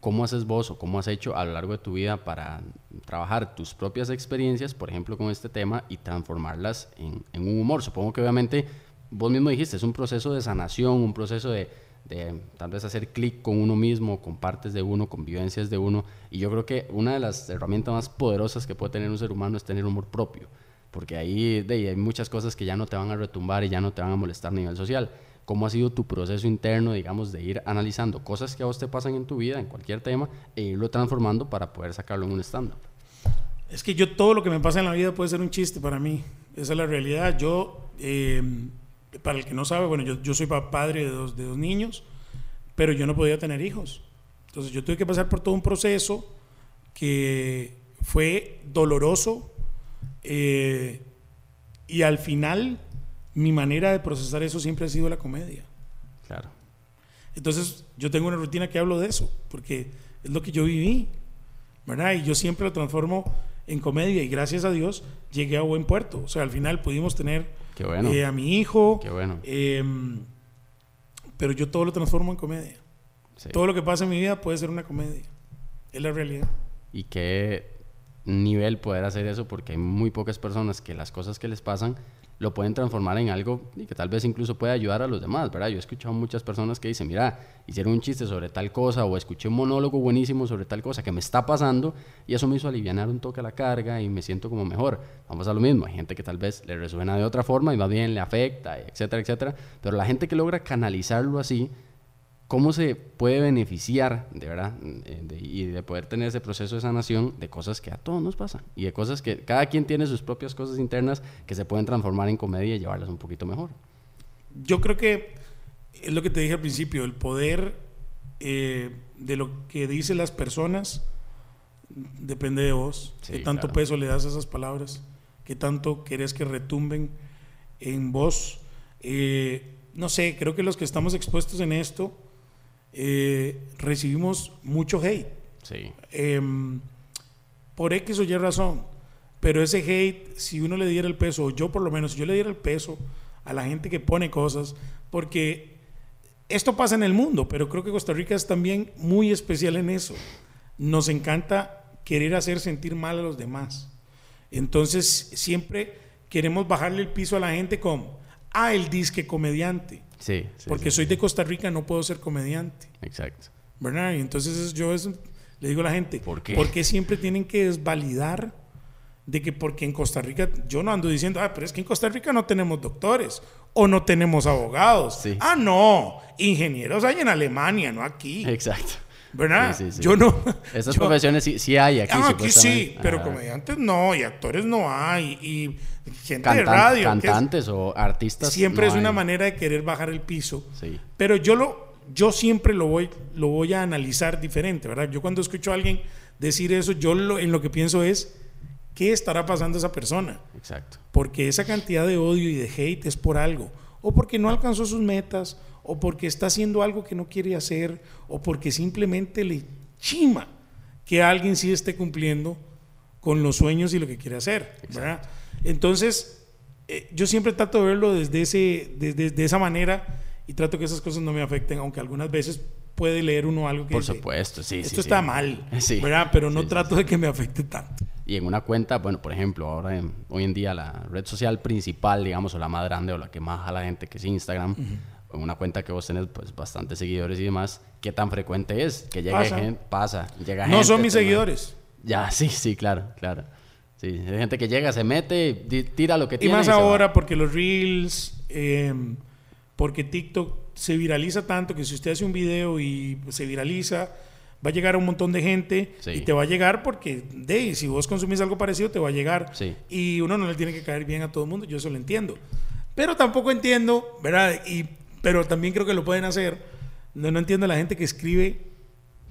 ¿cómo haces vos o cómo has hecho a lo largo de tu vida para trabajar tus propias experiencias, por ejemplo, con este tema y transformarlas en, en un humor? Supongo que obviamente, vos mismo dijiste, es un proceso de sanación, un proceso de, de tal vez hacer clic con uno mismo, con partes de uno, con vivencias de uno. Y yo creo que una de las herramientas más poderosas que puede tener un ser humano es tener humor propio porque ahí de, hay muchas cosas que ya no te van a retumbar y ya no te van a molestar a nivel social. ¿Cómo ha sido tu proceso interno, digamos, de ir analizando cosas que a vos te pasan en tu vida, en cualquier tema, e irlo transformando para poder sacarlo en un stand-up?
Es que yo todo lo que me pasa en la vida puede ser un chiste para mí. Esa es la realidad. Yo, eh, para el que no sabe, bueno, yo, yo soy pa- padre de dos, de dos niños, pero yo no podía tener hijos. Entonces yo tuve que pasar por todo un proceso que fue doloroso eh, y al final mi manera de procesar eso siempre ha sido la comedia.
Claro.
Entonces, yo tengo una rutina que hablo de eso, porque es lo que yo viví, ¿verdad? Y yo siempre lo transformo en comedia y gracias a Dios llegué a buen puerto. O sea, al final pudimos tener
bueno.
eh, a mi hijo,
Qué bueno.
em, pero yo todo lo transformo en comedia.
Sí.
Todo lo que pasa en mi vida puede ser una comedia. Es la realidad.
Y qué nivel poder hacer eso, porque hay muy pocas personas que las cosas que les pasan lo pueden transformar en algo y que tal vez incluso pueda ayudar a los demás, ¿verdad? Yo he escuchado muchas personas que dicen, mira, hicieron un chiste sobre tal cosa o escuché un monólogo buenísimo sobre tal cosa que me está pasando y eso me hizo aliviar un toque la carga y me siento como mejor. Vamos a lo mismo, hay gente que tal vez le resuena de otra forma y más bien le afecta, etcétera, etcétera, pero la gente que logra canalizarlo así, cómo se puede beneficiar, de verdad, eh, de- y de poder tener ese proceso de sanación de cosas que a todos nos pasan y de cosas que cada quien tiene sus propias cosas internas que se pueden transformar en comedia y llevarlas un poquito mejor.
Yo creo que es lo que te dije al principio, el poder eh, de lo que dicen las personas depende de vos.
Sí,
qué tanto
claro.
peso le das a esas palabras, qué tanto querés que retumben en vos. Eh, no sé, creo que los que estamos expuestos en esto eh, recibimos mucho hate
Sí,
em, por X o Y razón. Pero ese hate, si uno le diera el peso, o yo por lo menos, si yo le diera el peso a la gente que pone cosas, porque esto pasa en el mundo, pero creo que Costa Rica es también muy especial en eso. Nos encanta querer hacer sentir mal a los demás. Entonces, siempre queremos bajarle el piso a la gente como, ah, el disque comediante.
sí, sí,
porque
sí,
soy
sí.
de Costa Rica, no puedo ser comediante.
Exacto.
¿verdad? Y entonces yo eso le digo a la gente,
¿Por qué?
siempre tienen que desvalidar de que porque en Costa Rica, yo no ando diciendo, ah, pero es que en Costa Rica no tenemos doctores o no tenemos abogados.
Sí.
Ah, no, ingenieros hay en Alemania, no aquí,
Exacto.
¿Verdad?
Sí, sí, sí.
Yo no. *laughs*
Esas
yo-
profesiones sí, hay aquí.
Ah, aquí sí, pero
Ajá.
comediantes no, y actores no hay, y gente de
Cantan-
radio. que es-
cantantes o artistas.
siempre
no
es una
hay.
manera de querer bajar el piso.
Sí,
Pero yo lo, yo siempre lo voy, lo voy a analizar diferente, ¿verdad? Yo cuando escucho a alguien decir eso, yo lo- en lo que pienso es, ¿qué estará pasando a esa persona?
exacto.
Porque esa cantidad de odio y de hate es por algo. O porque no alcanzó sus metas, o porque está haciendo algo que no quiere hacer, o porque simplemente le chima que alguien sí esté cumpliendo con los sueños y lo que quiere hacer, ¿verdad? Entonces, eh, yo siempre trato de verlo desde, ese, desde, de esa manera y trato que esas cosas no me afecten, aunque algunas veces puede leer uno algo que
Por
dice,
supuesto, sí,
esto
sí,
está
sí.
mal, *laughs*
Sí.
¿verdad? Pero no trato de que me afecte tanto.
Y en una cuenta, bueno, por ejemplo, ahora en- hoy en día la red social principal, digamos, o la más grande o la que más jala gente, que es Instagram, en una cuenta que vos tenés pues bastantes seguidores y demás, ¿qué tan frecuente es? Que llegue
Pasa.
gente, pasa, llega
No
gente,
son mis seguidores.
Ya, *laughs* sí, sí, claro, claro. Sí, hay gente que llega, se mete, tira lo que
Y
tiene.
más
se va.
ahora porque los reels, eh, porque TikTok se viraliza tanto que si usted hace un video y se viraliza, va a llegar a un montón de gente
Sí.
y te va a llegar porque, de, si vos consumís algo parecido, te va a llegar.
Sí.
Y uno no le tiene que caer bien a todo el mundo, yo eso lo entiendo. Pero tampoco entiendo, ¿verdad? Y, pero también creo que lo pueden hacer. No, no entiendo a la gente que escribe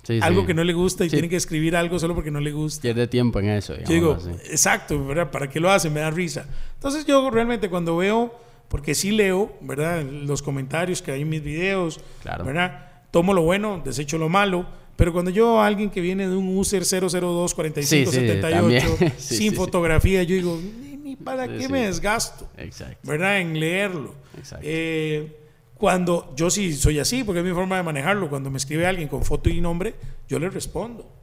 Sí,
algo
sí.
que no le gusta y
Sí.
tiene que escribir algo solo porque no le gusta.
Pierde tiempo en eso,
digo,
así.
exacto, ¿verdad? ¿Para qué lo hacen? Me da risa. Entonces yo realmente cuando veo, porque sí leo, ¿verdad? Los comentarios que hay en mis videos,
Claro.
¿verdad? Tomo lo bueno, desecho lo malo, pero cuando yo a alguien que viene de un user 0024578
Sí, sí, también. *laughs* Sí, *laughs*
sin
sí, sí.
fotografía, yo digo, para qué me desgasto,
Exacto.
¿verdad? En leerlo.
Exacto.
Eh, cuando yo sí soy así, porque es mi forma de manejarlo, cuando me escribe alguien con foto y nombre, yo le respondo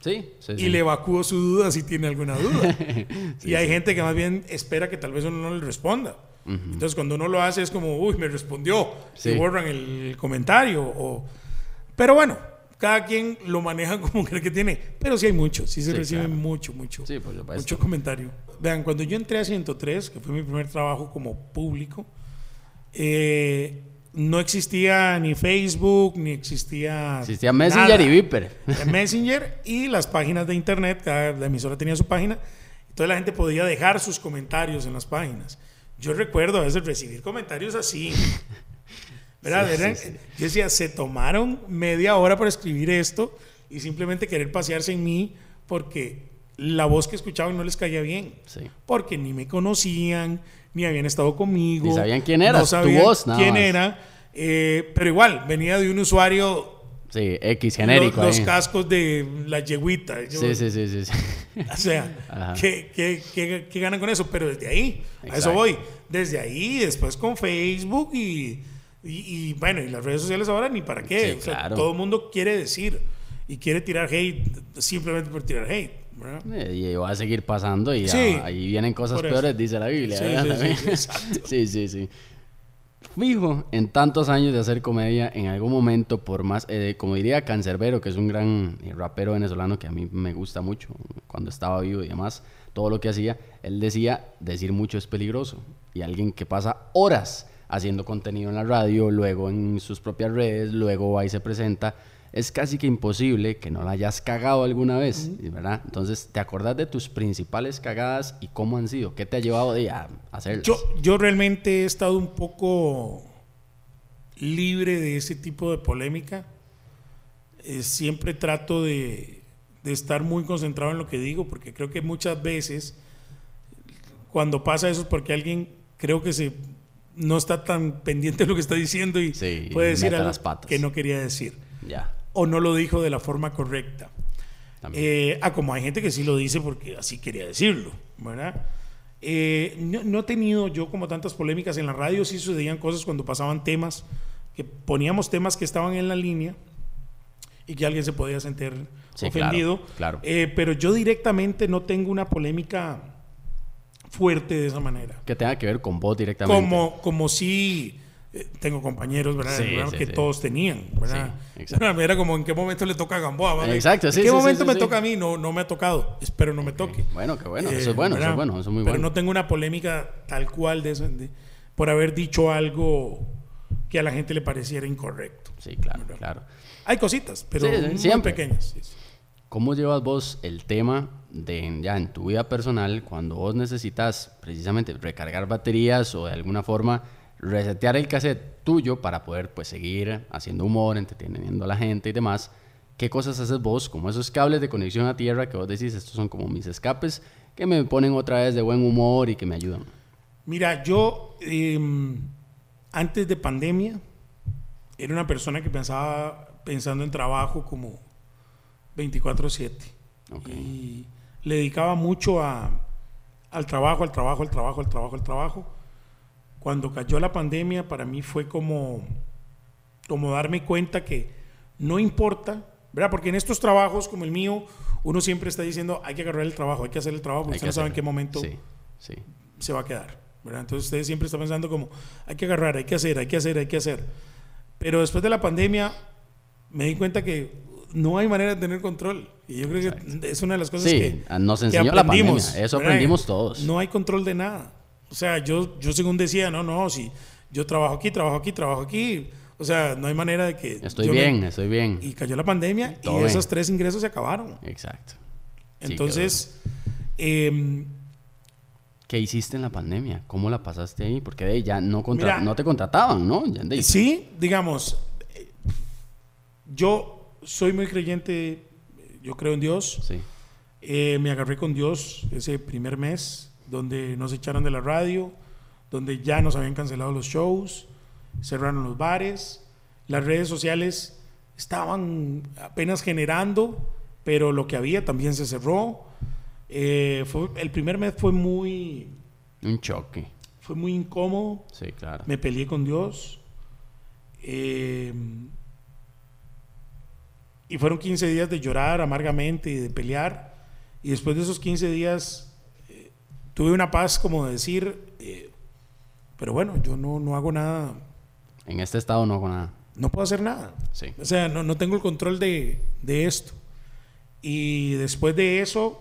Sí, sí,
y
sí.
le evacúo su duda si tiene alguna duda. *laughs* y hay gente que más bien espera que tal vez uno no le responda. Entonces cuando uno lo hace es como, uy, me respondió. Y borran el comentario. O... Pero bueno, cada quien lo maneja *laughs* como cree que tiene. Pero sí hay mucho, sí se recibe
claro.
mucho, mucho. Mucho comentario. Vean, cuando yo entré a 103, que fue mi primer trabajo como público, eh, no existía ni Facebook, ni existía...
Existía Messenger
nada.
y Viper.
En *laughs* Messenger y las páginas de internet, cada la emisora tenía su página, entonces la gente podía dejar sus comentarios en las páginas. Yo recuerdo a veces recibir comentarios así. *laughs* ¿Verdad?
Sí,
Eran-
sí, sí.
Yo decía, se tomaron media hora para escribir esto y simplemente querer pasearse en mí porque la voz que escuchaban no les caía bien.
Sí.
Porque ni me conocían, ni habían estado conmigo.
Ni sabían quién eras,
no
tu voz, nada
quién
más.
era. eh, pero igual, venía de un usuario
Sí, X genérico.
los, los cascos de la yeguita. Yo-
Sí, sí, sí, sí. sí. *laughs*
O sea. ¿qué, qué, qué, qué ganan con eso? Pero desde ahí, a eso
Exacto.
voy. Desde ahí, después con Facebook y, y, y, bueno, y las redes sociales ahora ni para qué.
Sí,
O sea,
claro.
todo el mundo quiere decir y quiere tirar hate simplemente por tirar hate. ¿Verdad?
Eh, Y va a seguir pasando y
Sí.
ah, ahí vienen cosas peores, dice la Biblia.
Sí, sí, *laughs* sí, sí,
sí. Fijo, en tantos años de hacer comedia, en algún momento, por más, eh, como diría Cancerbero, que es un gran eh, rapero venezolano que a mí me gusta mucho, cuando estaba vivo y demás, todo lo que hacía, él decía, decir mucho es peligroso. Y alguien que pasa horas haciendo contenido en la radio, luego en sus propias redes, luego va y se presenta, es casi que imposible que no la hayas cagado alguna vez, ¿verdad? Entonces, ¿te acordás de tus principales cagadas y cómo han sido? ¿Qué te ha llevado de a hacerlas?
Yo, yo realmente he estado un poco libre de ese tipo de polémica. Eh, siempre trato de, de estar muy concentrado en lo que digo, porque creo que muchas veces cuando pasa eso es porque alguien creo que se no está tan pendiente de lo que está diciendo y
Sí,
puede decir algo
las patas.
que no quería decir
Ya,
o no lo dijo de la forma correcta. Eh, ah, como hay gente que sí lo dice porque así quería decirlo, ¿verdad? Eh, no, no he tenido yo como tantas polémicas en la radio, sí sucedían cosas cuando pasaban temas, que poníamos temas que estaban en la línea y que alguien se podía sentir
Sí,
ofendido.
claro, claro.
Eh, pero yo directamente no tengo una polémica fuerte de esa manera.
que tenga que ver con vos directamente.
Como, como si eh, tengo compañeros, ¿verdad?
Sí,
¿verdad?
sí,
que
sí.
todos tenían, ¿verdad? *laughs*
Exacto.
Era como en qué momento le toca a Gamboa, ¿vale?
Exacto, sí,
¿En qué momento me toca a mí? No, no me ha tocado. Espero no me toque.
Bueno, qué bueno,
Eh,
eso es bueno, eso
¿verdad?
es bueno, eso es muy
Pero
bueno.
no tengo una polémica tal cual de, eso, de- por haber dicho algo que a la gente le pareciera incorrecto.
Sí, claro, claro.
Hay cositas, pero muy
siempre.
pequeñas.
¿Cómo llevas vos el tema de ya en tu vida personal cuando vos necesitas precisamente recargar baterías o de alguna forma resetear el cassette tuyo para poder pues seguir haciendo humor, entreteniendo a la gente y demás? ¿Qué cosas haces vos como esos cables de conexión a tierra que vos decís estos son como mis escapes que me ponen otra vez de buen humor y que me ayudan?
Mira, yo em, antes de pandemia era una persona que pensaba pensando en trabajo como 24/7
Ok.
y le dedicaba mucho a, al trabajo, al trabajo, al trabajo, al trabajo, al trabajo. Cuando cayó la pandemia, para mí fue como, como darme cuenta que no importa, ¿verdad? Porque en estos trabajos como el mío, uno siempre está diciendo, hay que agarrar el trabajo, hay que hacer el trabajo, porque usted no sabe en qué momento
sí, sí.
se va a quedar, ¿verdad? Entonces usted siempre está pensando como, hay que agarrar, hay que hacer, hay que hacer, hay que hacer. Pero después de la pandemia, me di cuenta que no hay manera de tener control. Y yo creo que es una de las cosas
Sí,
que,
nos
que
enseñó la pandemia.
aprendimos,
Eso
¿verdad?
aprendimos todos.
No hay control de nada. O sea, yo, yo según decía, no, no, si yo trabajo aquí, trabajo aquí, trabajo aquí. O sea, no hay manera de que...
Estoy
me-
bien, estoy bien.
y cayó la pandemia
Todo
y esos tres ingresos se acabaron.
Exacto. Sí,
Entonces, em,
¿Qué hiciste en la pandemia? ¿Cómo la pasaste ahí? Porque de ya no, contra-
Mira.
no te contrataban, ¿no? Ya de
sí, digamos, eh, yo soy muy creyente, yo creo en Dios.
Sí.
Eh, me agarré con Dios ese primer mes, donde nos echaron de la radio, donde ya nos habían cancelado los shows, cerraron los bares, las redes sociales estaban apenas generando, pero lo que había también se cerró. Eh, fue, el primer mes fue muy,
Un choque.
fue muy incómodo,
Sí, claro.
me peleé con Dios. eh, y fueron 15 días de llorar amargamente y de pelear. Y después de esos 15 días tuve una paz como de decir, eh, pero bueno, yo no, no hago nada,
En este estado no hago nada.
no puedo hacer nada.
Sí.
O sea, no, no tengo el control de, de esto. Y después de eso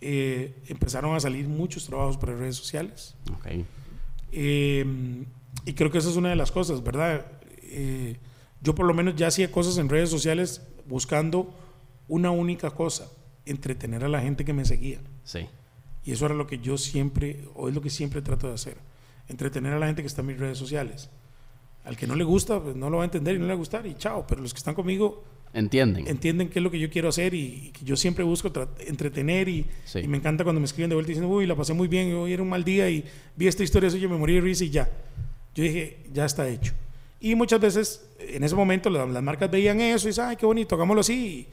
eh, empezaron a salir muchos trabajos para redes sociales.
Ok.
Eh, y creo que esa es una de las cosas, ¿verdad? Eh, yo por lo menos ya hacía cosas en redes sociales buscando una única cosa, entretener a la gente que me seguía.
Sí.
Y eso era lo que yo siempre, o es lo que siempre trato de hacer, entretener a la gente que está en mis redes sociales. Al que no le gusta, pues no lo va a entender y no le va a gustar y chao, pero los que están conmigo
Entienden.
entienden qué es lo que yo quiero hacer y, y que yo siempre busco entretener y,
Sí.
y me encanta cuando me escriben de vuelta diciendo, uy, la pasé muy bien, hoy era un mal día y vi esta historia suya, me morí de risa y ya. Yo dije, ya está hecho. Y muchas veces, en ese momento, la- las marcas veían eso y dicen, ay, qué bonito, hagámoslo así.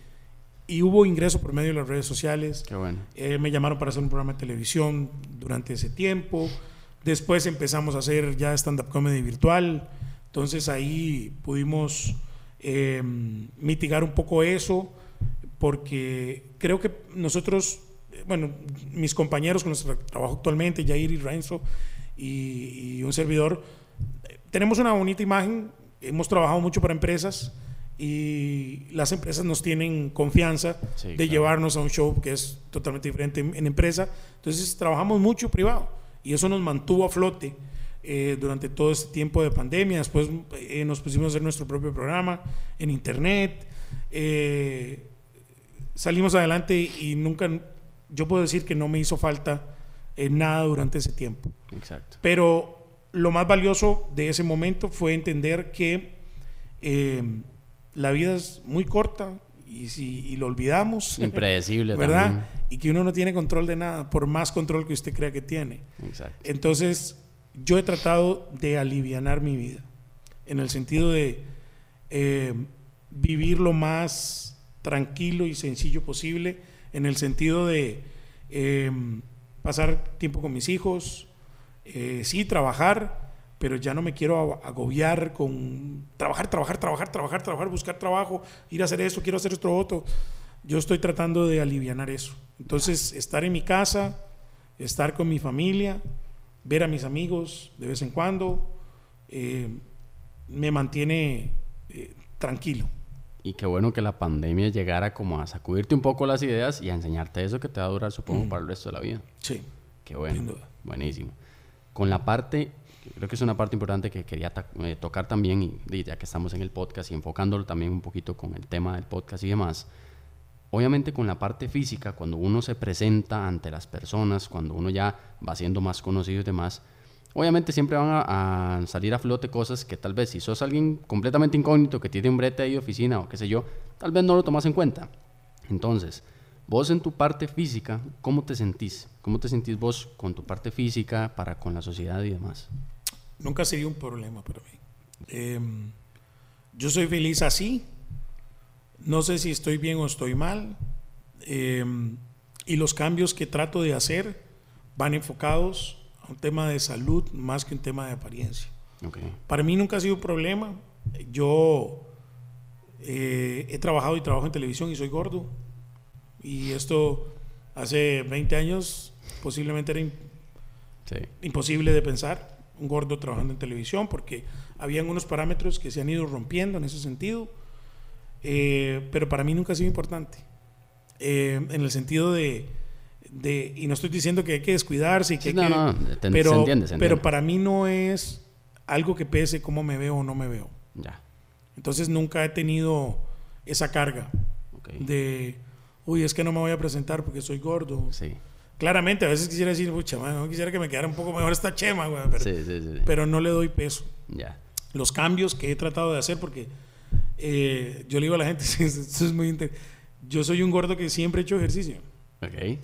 Y, hubo ingreso por medio de las redes sociales.
Qué bueno.
Eh, me llamaron para hacer un programa de televisión durante ese tiempo. Después empezamos a hacer ya stand-up comedy virtual. Entonces ahí pudimos eh, mitigar un poco eso, porque creo que nosotros, eh, bueno, mis compañeros con los que trabajo actualmente, Jair y Renzo y, y un servidor, eh, tenemos una bonita imagen. Hemos trabajado mucho para empresas y las empresas nos tienen confianza
Sí,
de
claro.
llevarnos a un show que es totalmente diferente en, en empresa. Entonces trabajamos mucho privado y eso nos mantuvo a flote eh, durante todo este tiempo de pandemia. Después eh, nos pusimos a hacer nuestro propio programa en internet. Eh, salimos adelante y nunca, yo puedo decir que no me hizo falta eh, nada durante ese tiempo.
Exacto.
Pero lo más valioso de ese momento fue entender que eh, la vida es muy corta y si y lo olvidamos, *laughs*
Impredecible
¿verdad? Y que uno no tiene control de nada, por más control que usted crea que tiene.
Exacto.
Entonces, yo he tratado de alivianar mi vida, en el sentido de eh, vivir lo más tranquilo y sencillo posible, en el sentido de eh, pasar tiempo con mis hijos, eh, sí, trabajar, pero ya no me quiero agobiar con trabajar, trabajar, trabajar, trabajar, trabajar, buscar trabajo, ir a hacer esto, quiero hacer esto otro. Yo estoy tratando de alivianar eso. Entonces, estar en mi casa, estar con mi familia, ver a mis amigos de vez en cuando, eh, me mantiene eh, tranquilo.
Y qué bueno que la pandemia llegara como a sacudirte un poco las ideas y a enseñarte eso que te va a durar, supongo, para el resto de la vida.
Sí.
Qué bueno.
Sin duda.
Buenísimo. Con la parte, creo que es una parte importante que quería eh, tocar también, ya que estamos en el podcast y enfocándolo también un poquito con el tema del podcast y demás. Obviamente con la parte física, cuando uno se presenta ante las personas, cuando uno ya va siendo más conocido y demás, obviamente siempre van a, a salir a flote cosas que tal vez si sos alguien completamente incógnito, que tiene un brete ahí de oficina o qué sé yo, tal vez no lo tomas en cuenta. Entonces, vos en tu parte física, ¿cómo te sentís? ¿Cómo te sentís vos con tu parte física para con la sociedad y demás?
Nunca sería un problema para mí. Eh, yo soy feliz así. No sé si estoy bien o estoy mal. Eh, y los cambios que trato de hacer van enfocados a un tema de salud más que un tema de apariencia.
Okay.
Para mí nunca ha sido un problema. Yo eh, he trabajado y trabajo en televisión y soy gordo. Y esto hace 20 años posiblemente era
Sí.
imposible de pensar, un gordo trabajando en televisión, porque habían unos parámetros que se han ido rompiendo en ese sentido. Eh, pero para mí nunca ha sido importante. Eh, en el sentido de, de- y no estoy diciendo que hay que descuidarse y que
Sí, no,
que-
no, te-
pero,
se entiende, se
pero para mí no es algo que pese cómo me veo o no me veo.
Ya.
Entonces nunca he tenido esa carga
Ok.
de, uy, es que no me voy a presentar porque soy gordo.
Sí.
Claramente, a veces quisiera decir, pucha, no quisiera que me quedara un poco mejor esta chema, güey", pero,
Sí, sí, sí.
pero no le doy peso.
Ya.
Los cambios que he tratado de hacer, porque eh, yo le digo a la gente, *laughs* esto es muy inter- yo soy un gordo que siempre he hecho ejercicio.
Ok.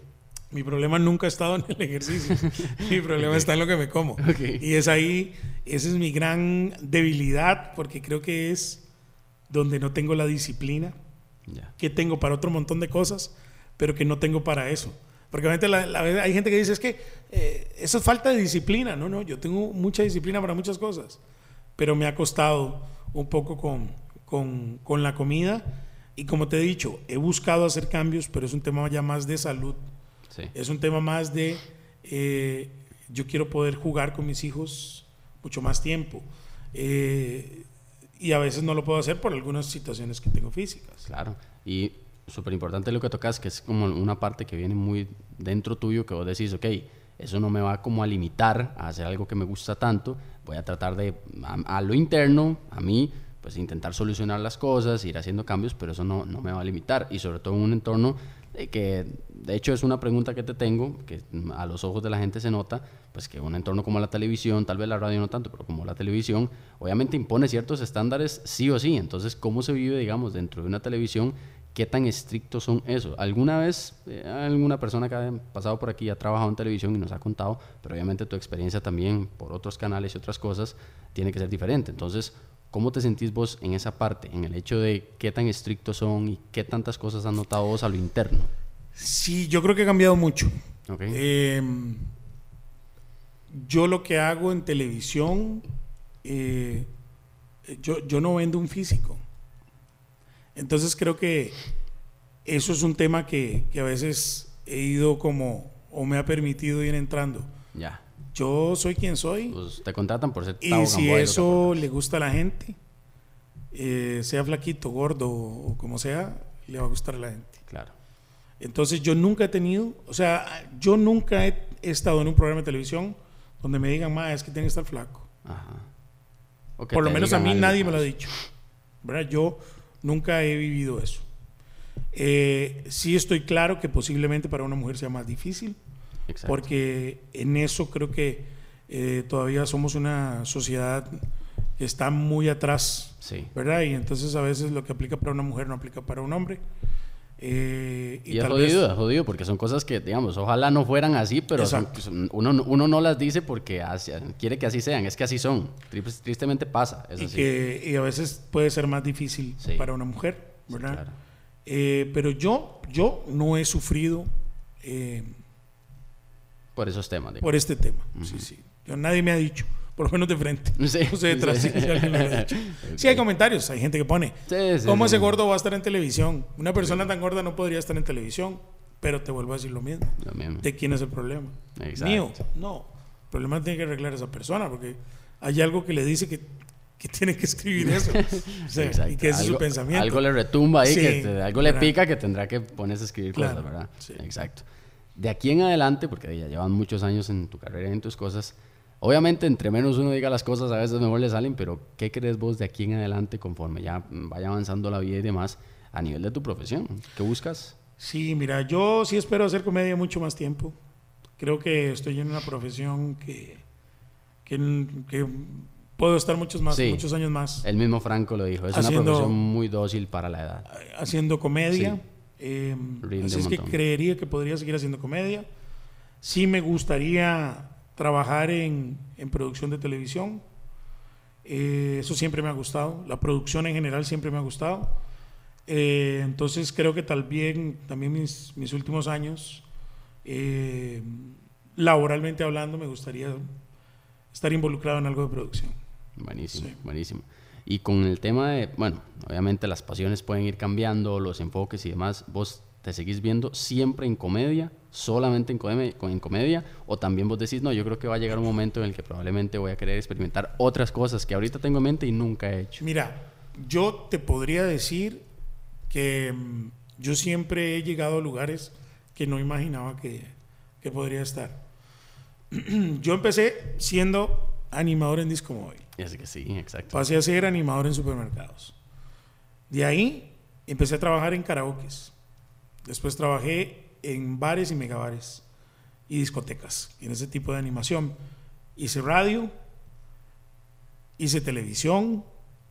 Mi problema nunca ha estado en el ejercicio. *laughs* mi problema está en lo que me como.
Ok.
Y es ahí, esa es mi gran debilidad, porque creo que es donde no tengo la disciplina Que tengo para otro montón de cosas, pero que no tengo para eso. Porque obviamente la- la- hay gente que dice, es que eh, eso es falta de disciplina. No, no, yo tengo mucha disciplina para muchas cosas, pero me ha costado un poco con, con, con la comida. Y como te he dicho, he buscado hacer cambios, pero es un tema ya más de salud.
Sí.
Es un tema más de, eh, yo quiero poder jugar con mis hijos mucho más tiempo. Eh, y a veces no lo puedo hacer por algunas situaciones que tengo físicas.
Claro. Y súper importante lo que tocas, que es como una parte que viene muy dentro tuyo, que vos decís, ok, eso no me va como a limitar a hacer algo que me gusta tanto, voy a tratar de, a, a lo interno, a mí, pues intentar solucionar las cosas, ir haciendo cambios, pero eso no, no me va a limitar. Y sobre todo en un entorno que, de hecho, es una pregunta que te tengo, que a los ojos de la gente se nota, pues que un entorno como la televisión, tal vez la radio no tanto, pero como la televisión, obviamente impone ciertos estándares sí o sí. Entonces, ¿cómo se vive, digamos, dentro de una televisión? ¿Qué tan estrictos son eso? ¿Alguna vez eh, alguna persona que ha pasado por aquí ha trabajado en televisión y nos ha contado, pero obviamente tu experiencia también por otros canales y otras cosas tiene que ser diferente? Entonces, ¿cómo te sentís vos en esa parte, en el hecho de qué tan estrictos son y qué tantas cosas has notado vos a lo interno?
Sí, yo creo que ha cambiado mucho.
¿Ok?
Eh, yo lo que hago en televisión, eh, yo, yo no vendo un físico. Entonces creo que eso es un tema que, que a veces he ido como, o me ha permitido ir entrando.
ya.
Yo soy quien soy.
Pues te contratan por ser
Y
Tavo
si
Gamboa
eso le gusta a la gente, eh, sea flaquito, gordo o como sea, le va a gustar a la gente.
Claro.
Entonces yo nunca he tenido, o sea, yo nunca he, he estado en un programa de televisión donde me digan, ma, es que tiene que estar flaco.
Ajá.
Por lo menos a mí nadie me lo ha dicho. ¿verdad? Yo nunca he vivido eso. Eh, sí estoy claro que posiblemente para una mujer sea más difícil,
Exacto.
porque en eso creo que eh, todavía somos una sociedad que está muy atrás,
Sí.
¿verdad? Y entonces a veces lo que aplica para una mujer no aplica para un hombre. Eh,
Y, es
tal vez-
jodido, es jodido, porque son cosas que, digamos, ojalá no fueran así, pero son- uno, uno no las dice porque así- quiere que así sean, es que así son. Tri- Tristemente pasa, es
y
así.
que y a veces puede ser más difícil
Sí.
para una mujer,
Sí,
¿verdad?
claro.
Eh, pero yo, yo no he sufrido eh,
Por esos temas.
por este tema. Sí, sí. Yo, nadie me ha dicho, por lo menos de frente. *laughs*
Sí,
No sé detrás
sí.
si alguien me lo ha dicho. *laughs* Sí hay comentarios, hay gente que pone,
Sí,
¿cómo ese gordo va a estar en televisión? Una persona tan gorda no podría estar en televisión, pero te vuelvo a decir lo mismo.
Lo mismo.
¿De quién es el problema?
Exacto.
Mío. No. El problema tiene que arreglar esa persona porque hay algo que le dice que, que tiene que escribir *laughs* eso. O sea, y que ese es su
Algo-
pensamiento.
Algo le retumba ahí,
Sí,
que te- algo le pica que tendrá que ponerse a escribir
Claro,
cosas, ¿verdad?
sí.
Exacto. De aquí en adelante, porque ya llevan muchos años en tu carrera y en tus cosas, obviamente entre menos uno diga las cosas, a veces mejor le salen, pero ¿qué crees vos de aquí en adelante conforme ya vaya avanzando la vida y demás a nivel de tu profesión? ¿Qué buscas?
Sí, mira, yo sí espero hacer comedia mucho más tiempo. Creo que estoy en una profesión que, que, que puedo estar muchos, más,
Sí.
muchos años más
El mismo Franco lo dijo, es
Haciendo-
una profesión muy dócil para la edad.
haciendo comedia.
Sí.
Eh, así es que creería que podría seguir haciendo comedia. Sí me gustaría trabajar en, en producción de televisión. Eh, eso siempre me ha gustado. La producción en general siempre me ha gustado. Eh, entonces creo que tal bien, también mis, mis últimos años, eh, laboralmente hablando, me gustaría estar involucrado en algo de producción.
Buenísimo, buenísimo. Y con el tema de, bueno, obviamente las pasiones pueden ir cambiando, los enfoques y demás. ¿Vos te seguís viendo siempre en comedia, solamente en comedia, en comedia? ¿O también vos decís, no, yo creo que va a llegar un momento en el que probablemente voy a querer experimentar otras cosas que ahorita tengo en mente y nunca he hecho?
Mira, yo te podría decir que mm, yo siempre he llegado a lugares que no imaginaba que, que podría estar. *clears throat* yo empecé siendo animador en disco móvil.
Es que sí, exacto.
Pasé a ser animador en supermercados. De ahí empecé a trabajar en karaokes. Después trabajé en bares y megabares y discotecas, en ese tipo de animación. Hice radio, hice televisión,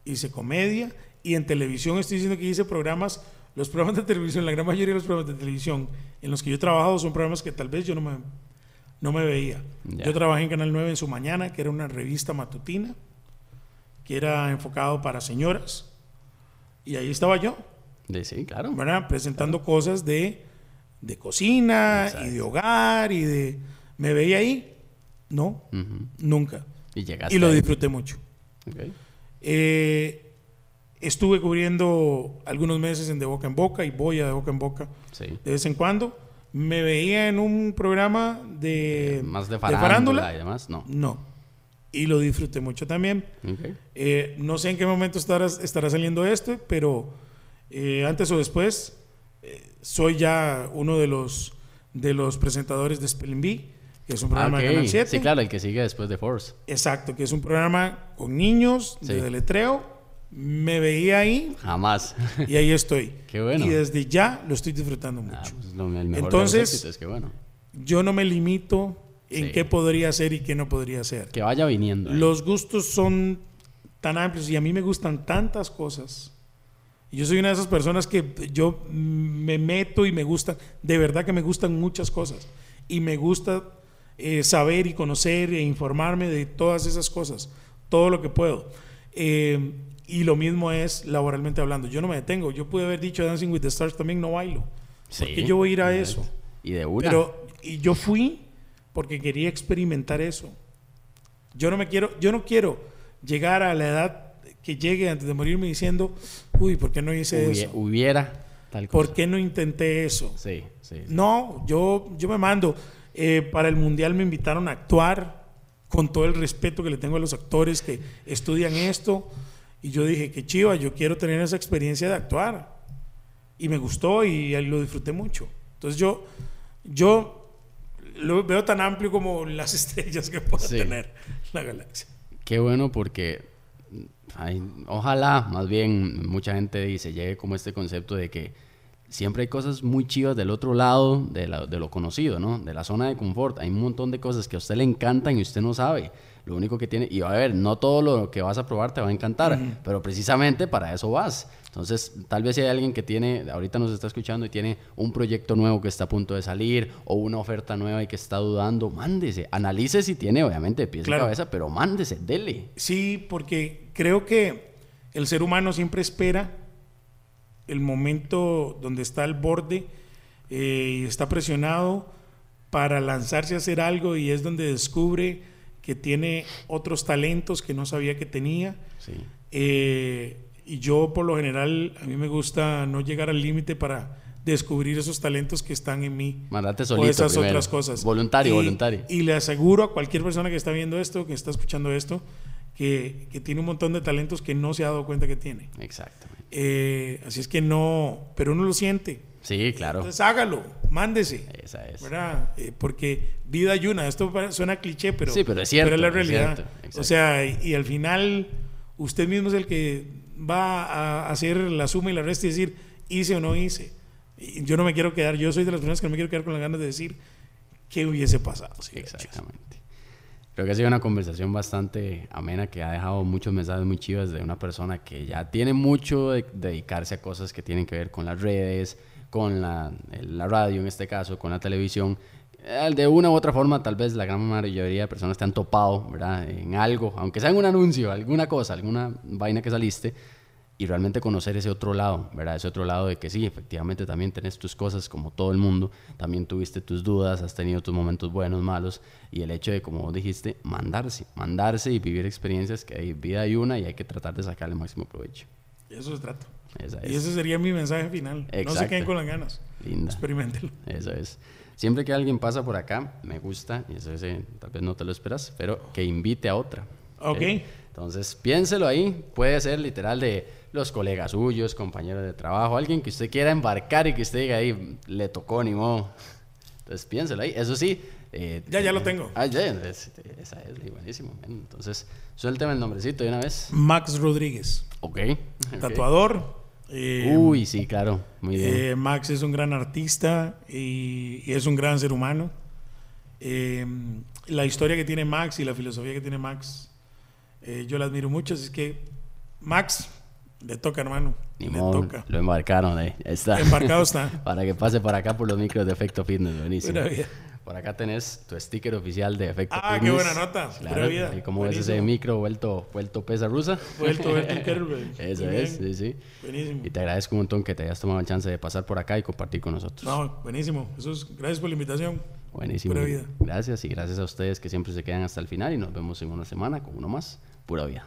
hice comedia y en televisión estoy diciendo que hice programas, los programas de televisión, la gran mayoría de los programas de televisión en los que yo he trabajado son programas que tal vez yo no me, no me veía. Yo trabajé en Canal 9 en su mañana, que era una revista matutina, que era enfocado para señoras, y ahí estaba yo.
De, sí, claro.
Presentando cosas de, de cocina y de hogar y de... ¿Me veía ahí? No, nunca.
Y llegaste.
Y lo disfruté mucho. Eh, estuve cubriendo algunos meses en De Boca en Boca y voy a De Boca en Boca de vez en cuando. Me veía en un programa de...
Más de farándula, y demás, no.
No. Y lo disfruté mucho también. Eh, no sé en qué momento estará, estará saliendo esto, pero eh, antes o después soy ya uno de los, de los presentadores de Spelling Bee que es un programa de Canal 7.
Sí, claro, el que sigue después de Force.
Exacto, que es un programa con niños, de deletreo. Me veía ahí.
Jamás.
Y ahí estoy. *laughs*
Qué bueno.
Y desde ya lo estoy disfrutando
Ah,
mucho.
pues, lo- el mejor
Entonces,
de los éxitos, qué bueno.
Yo no me limito en
Sí.
qué podría hacer y qué no podría hacer.
Que vaya viniendo. ¿eh?
Los gustos son tan amplios y a mí me gustan tantas cosas. Yo soy una de esas personas que yo me meto y me gusta, de verdad que me gustan muchas cosas. Y me gusta eh, saber y conocer e informarme de todas esas cosas, todo lo que puedo. Eh, y lo mismo es laboralmente hablando. Yo no me detengo. Yo pude haber dicho Dancing with the Stars también no bailo.
Sí,
porque yo voy a ir a eso.
Y de una.
Pero y yo fui porque quería experimentar eso. Yo no me quiero, yo no quiero llegar a la edad que llegue antes de morirme diciendo, uy, ¿por qué no hice
Hubie-
eso?
hubiera tal cosa.
¿Por qué no intenté eso?
Sí, sí. sí.
No, yo, yo me mando. Eh, para el mundial me invitaron a actuar con todo el respeto que le tengo a los actores que estudian esto. Y yo dije, qué chiva, yo quiero tener esa experiencia de actuar. Y me gustó y lo disfruté mucho. Entonces yo, yo lo veo tan amplio como las *laughs* estrellas que pueda
Sí.
tener la galaxia.
Qué bueno porque ay, ojalá más bien mucha gente dice llegue como este concepto de que siempre hay cosas muy chivas del otro lado de, la- de lo conocido, ¿no? De la zona de confort. Hay un montón de cosas que a usted le encantan y usted no sabe. Lo único que tiene, y a ver, no todo lo que vas a probar te va a encantar, pero precisamente para eso vas. Entonces, tal vez si hay alguien que tiene, ahorita nos está escuchando y tiene un proyecto nuevo que está a punto de salir o una oferta nueva y que está dudando, mándese, analice si tiene, obviamente, pies
Claro.
y cabeza, pero mándese, dele.
Sí, porque creo que el ser humano siempre espera el momento donde está al borde eh, y está presionado para lanzarse a hacer algo y es donde descubre que tiene otros talentos que no sabía que tenía.
Sí.
Eh, y yo por lo general, a mí me gusta no llegar al límite para descubrir esos talentos que están en mí.
Mandate
o
solito
esas
primero.
otras cosas.
Voluntario,
Y-
voluntario.
Y le aseguro a cualquier persona que está viendo esto, que está escuchando esto, que, que tiene un montón de talentos que no se ha dado cuenta que tiene.
Exactamente.
Eh, así es que no, pero uno lo siente.
Sí, claro.
Entonces hágalo, mándese.
Esa es.
¿verdad? Eh, porque vida hay una. Esto suena cliché, pero,
Sí, pero es cierto,
la
es
realidad.
cierto, exacto.
o sea, y, y al final usted mismo es el que va a hacer la suma y la resta y decir, hice o no hice. Yo no me quiero quedar, yo soy de las personas que no me quiero quedar con las ganas de decir qué hubiese pasado.
Exactamente. Creo que ha sido una conversación bastante amena que ha dejado muchos mensajes muy chivas de una persona que ya tiene mucho de dedicarse a cosas que tienen que ver con las redes, con la, la radio en este caso, con la televisión. Eh, De una u otra forma, tal vez la gran mayoría de personas te han topado, ¿verdad? En algo, aunque sea en un anuncio, alguna cosa, alguna vaina que saliste. y realmente conocer ese otro lado, ¿verdad? Ese otro lado de que sí, efectivamente también tenés tus cosas como todo el mundo, también tuviste tus dudas, has tenido tus momentos buenos, malos, y el hecho de, como vos dijiste, mandarse, mandarse y vivir experiencias que hay vida hay una y hay que tratar de sacarle el máximo provecho.
Y eso se trata.
Esa
Y
es.
ese sería mi mensaje final. No se queden con las ganas.
Linda.
Experimentenlo.
Eso es. Siempre que alguien pasa por acá, me gusta, y eso es, eh, tal vez no te lo esperas, pero que invite a otra.
Ok.
Entonces, piénselo ahí. Puede ser literal de los colegas suyos, compañeros de trabajo, alguien que usted quiera embarcar y que usted diga ahí, le tocó ni modo. Entonces, piénselo ahí. Eso sí. eh,
Ya, ya lo tengo.
Ah, ya, es- esa es, buenísimo. Entonces, suélteme el nombrecito de una vez.
Max Rodríguez,
Ok. ok.
tatuador. Eh,
Uy, sí, claro. Muy bien.
eh, Max es un gran artista y, y es un gran ser humano. Eh, la historia que tiene Max y la filosofía que tiene Max, yo la admiro mucho. Así que, Max, le toca, hermano.
Ni
le
modo,
toca.
lo embarcaron. Ahí está.
Embarcado está. *laughs*
Para que pase por acá por los micros de Efecto Fitness, buenísimo. Por acá tenés tu sticker oficial de efecto.
Ah, qué buena nota.
Claro, y como ves ese micro vuelto, vuelto pesa rusa.
Vuelto, vuelto *laughs*
Eso es, sí, sí.
Buenísimo.
Y te agradezco un montón que te hayas tomado el chance de pasar por acá y compartir con nosotros.
No, buenísimo. Eso es, gracias por la invitación.
Buenísimo.
Pura vida.
Gracias y gracias a ustedes que siempre se quedan hasta el final y nos vemos en una semana con uno más. Pura vida.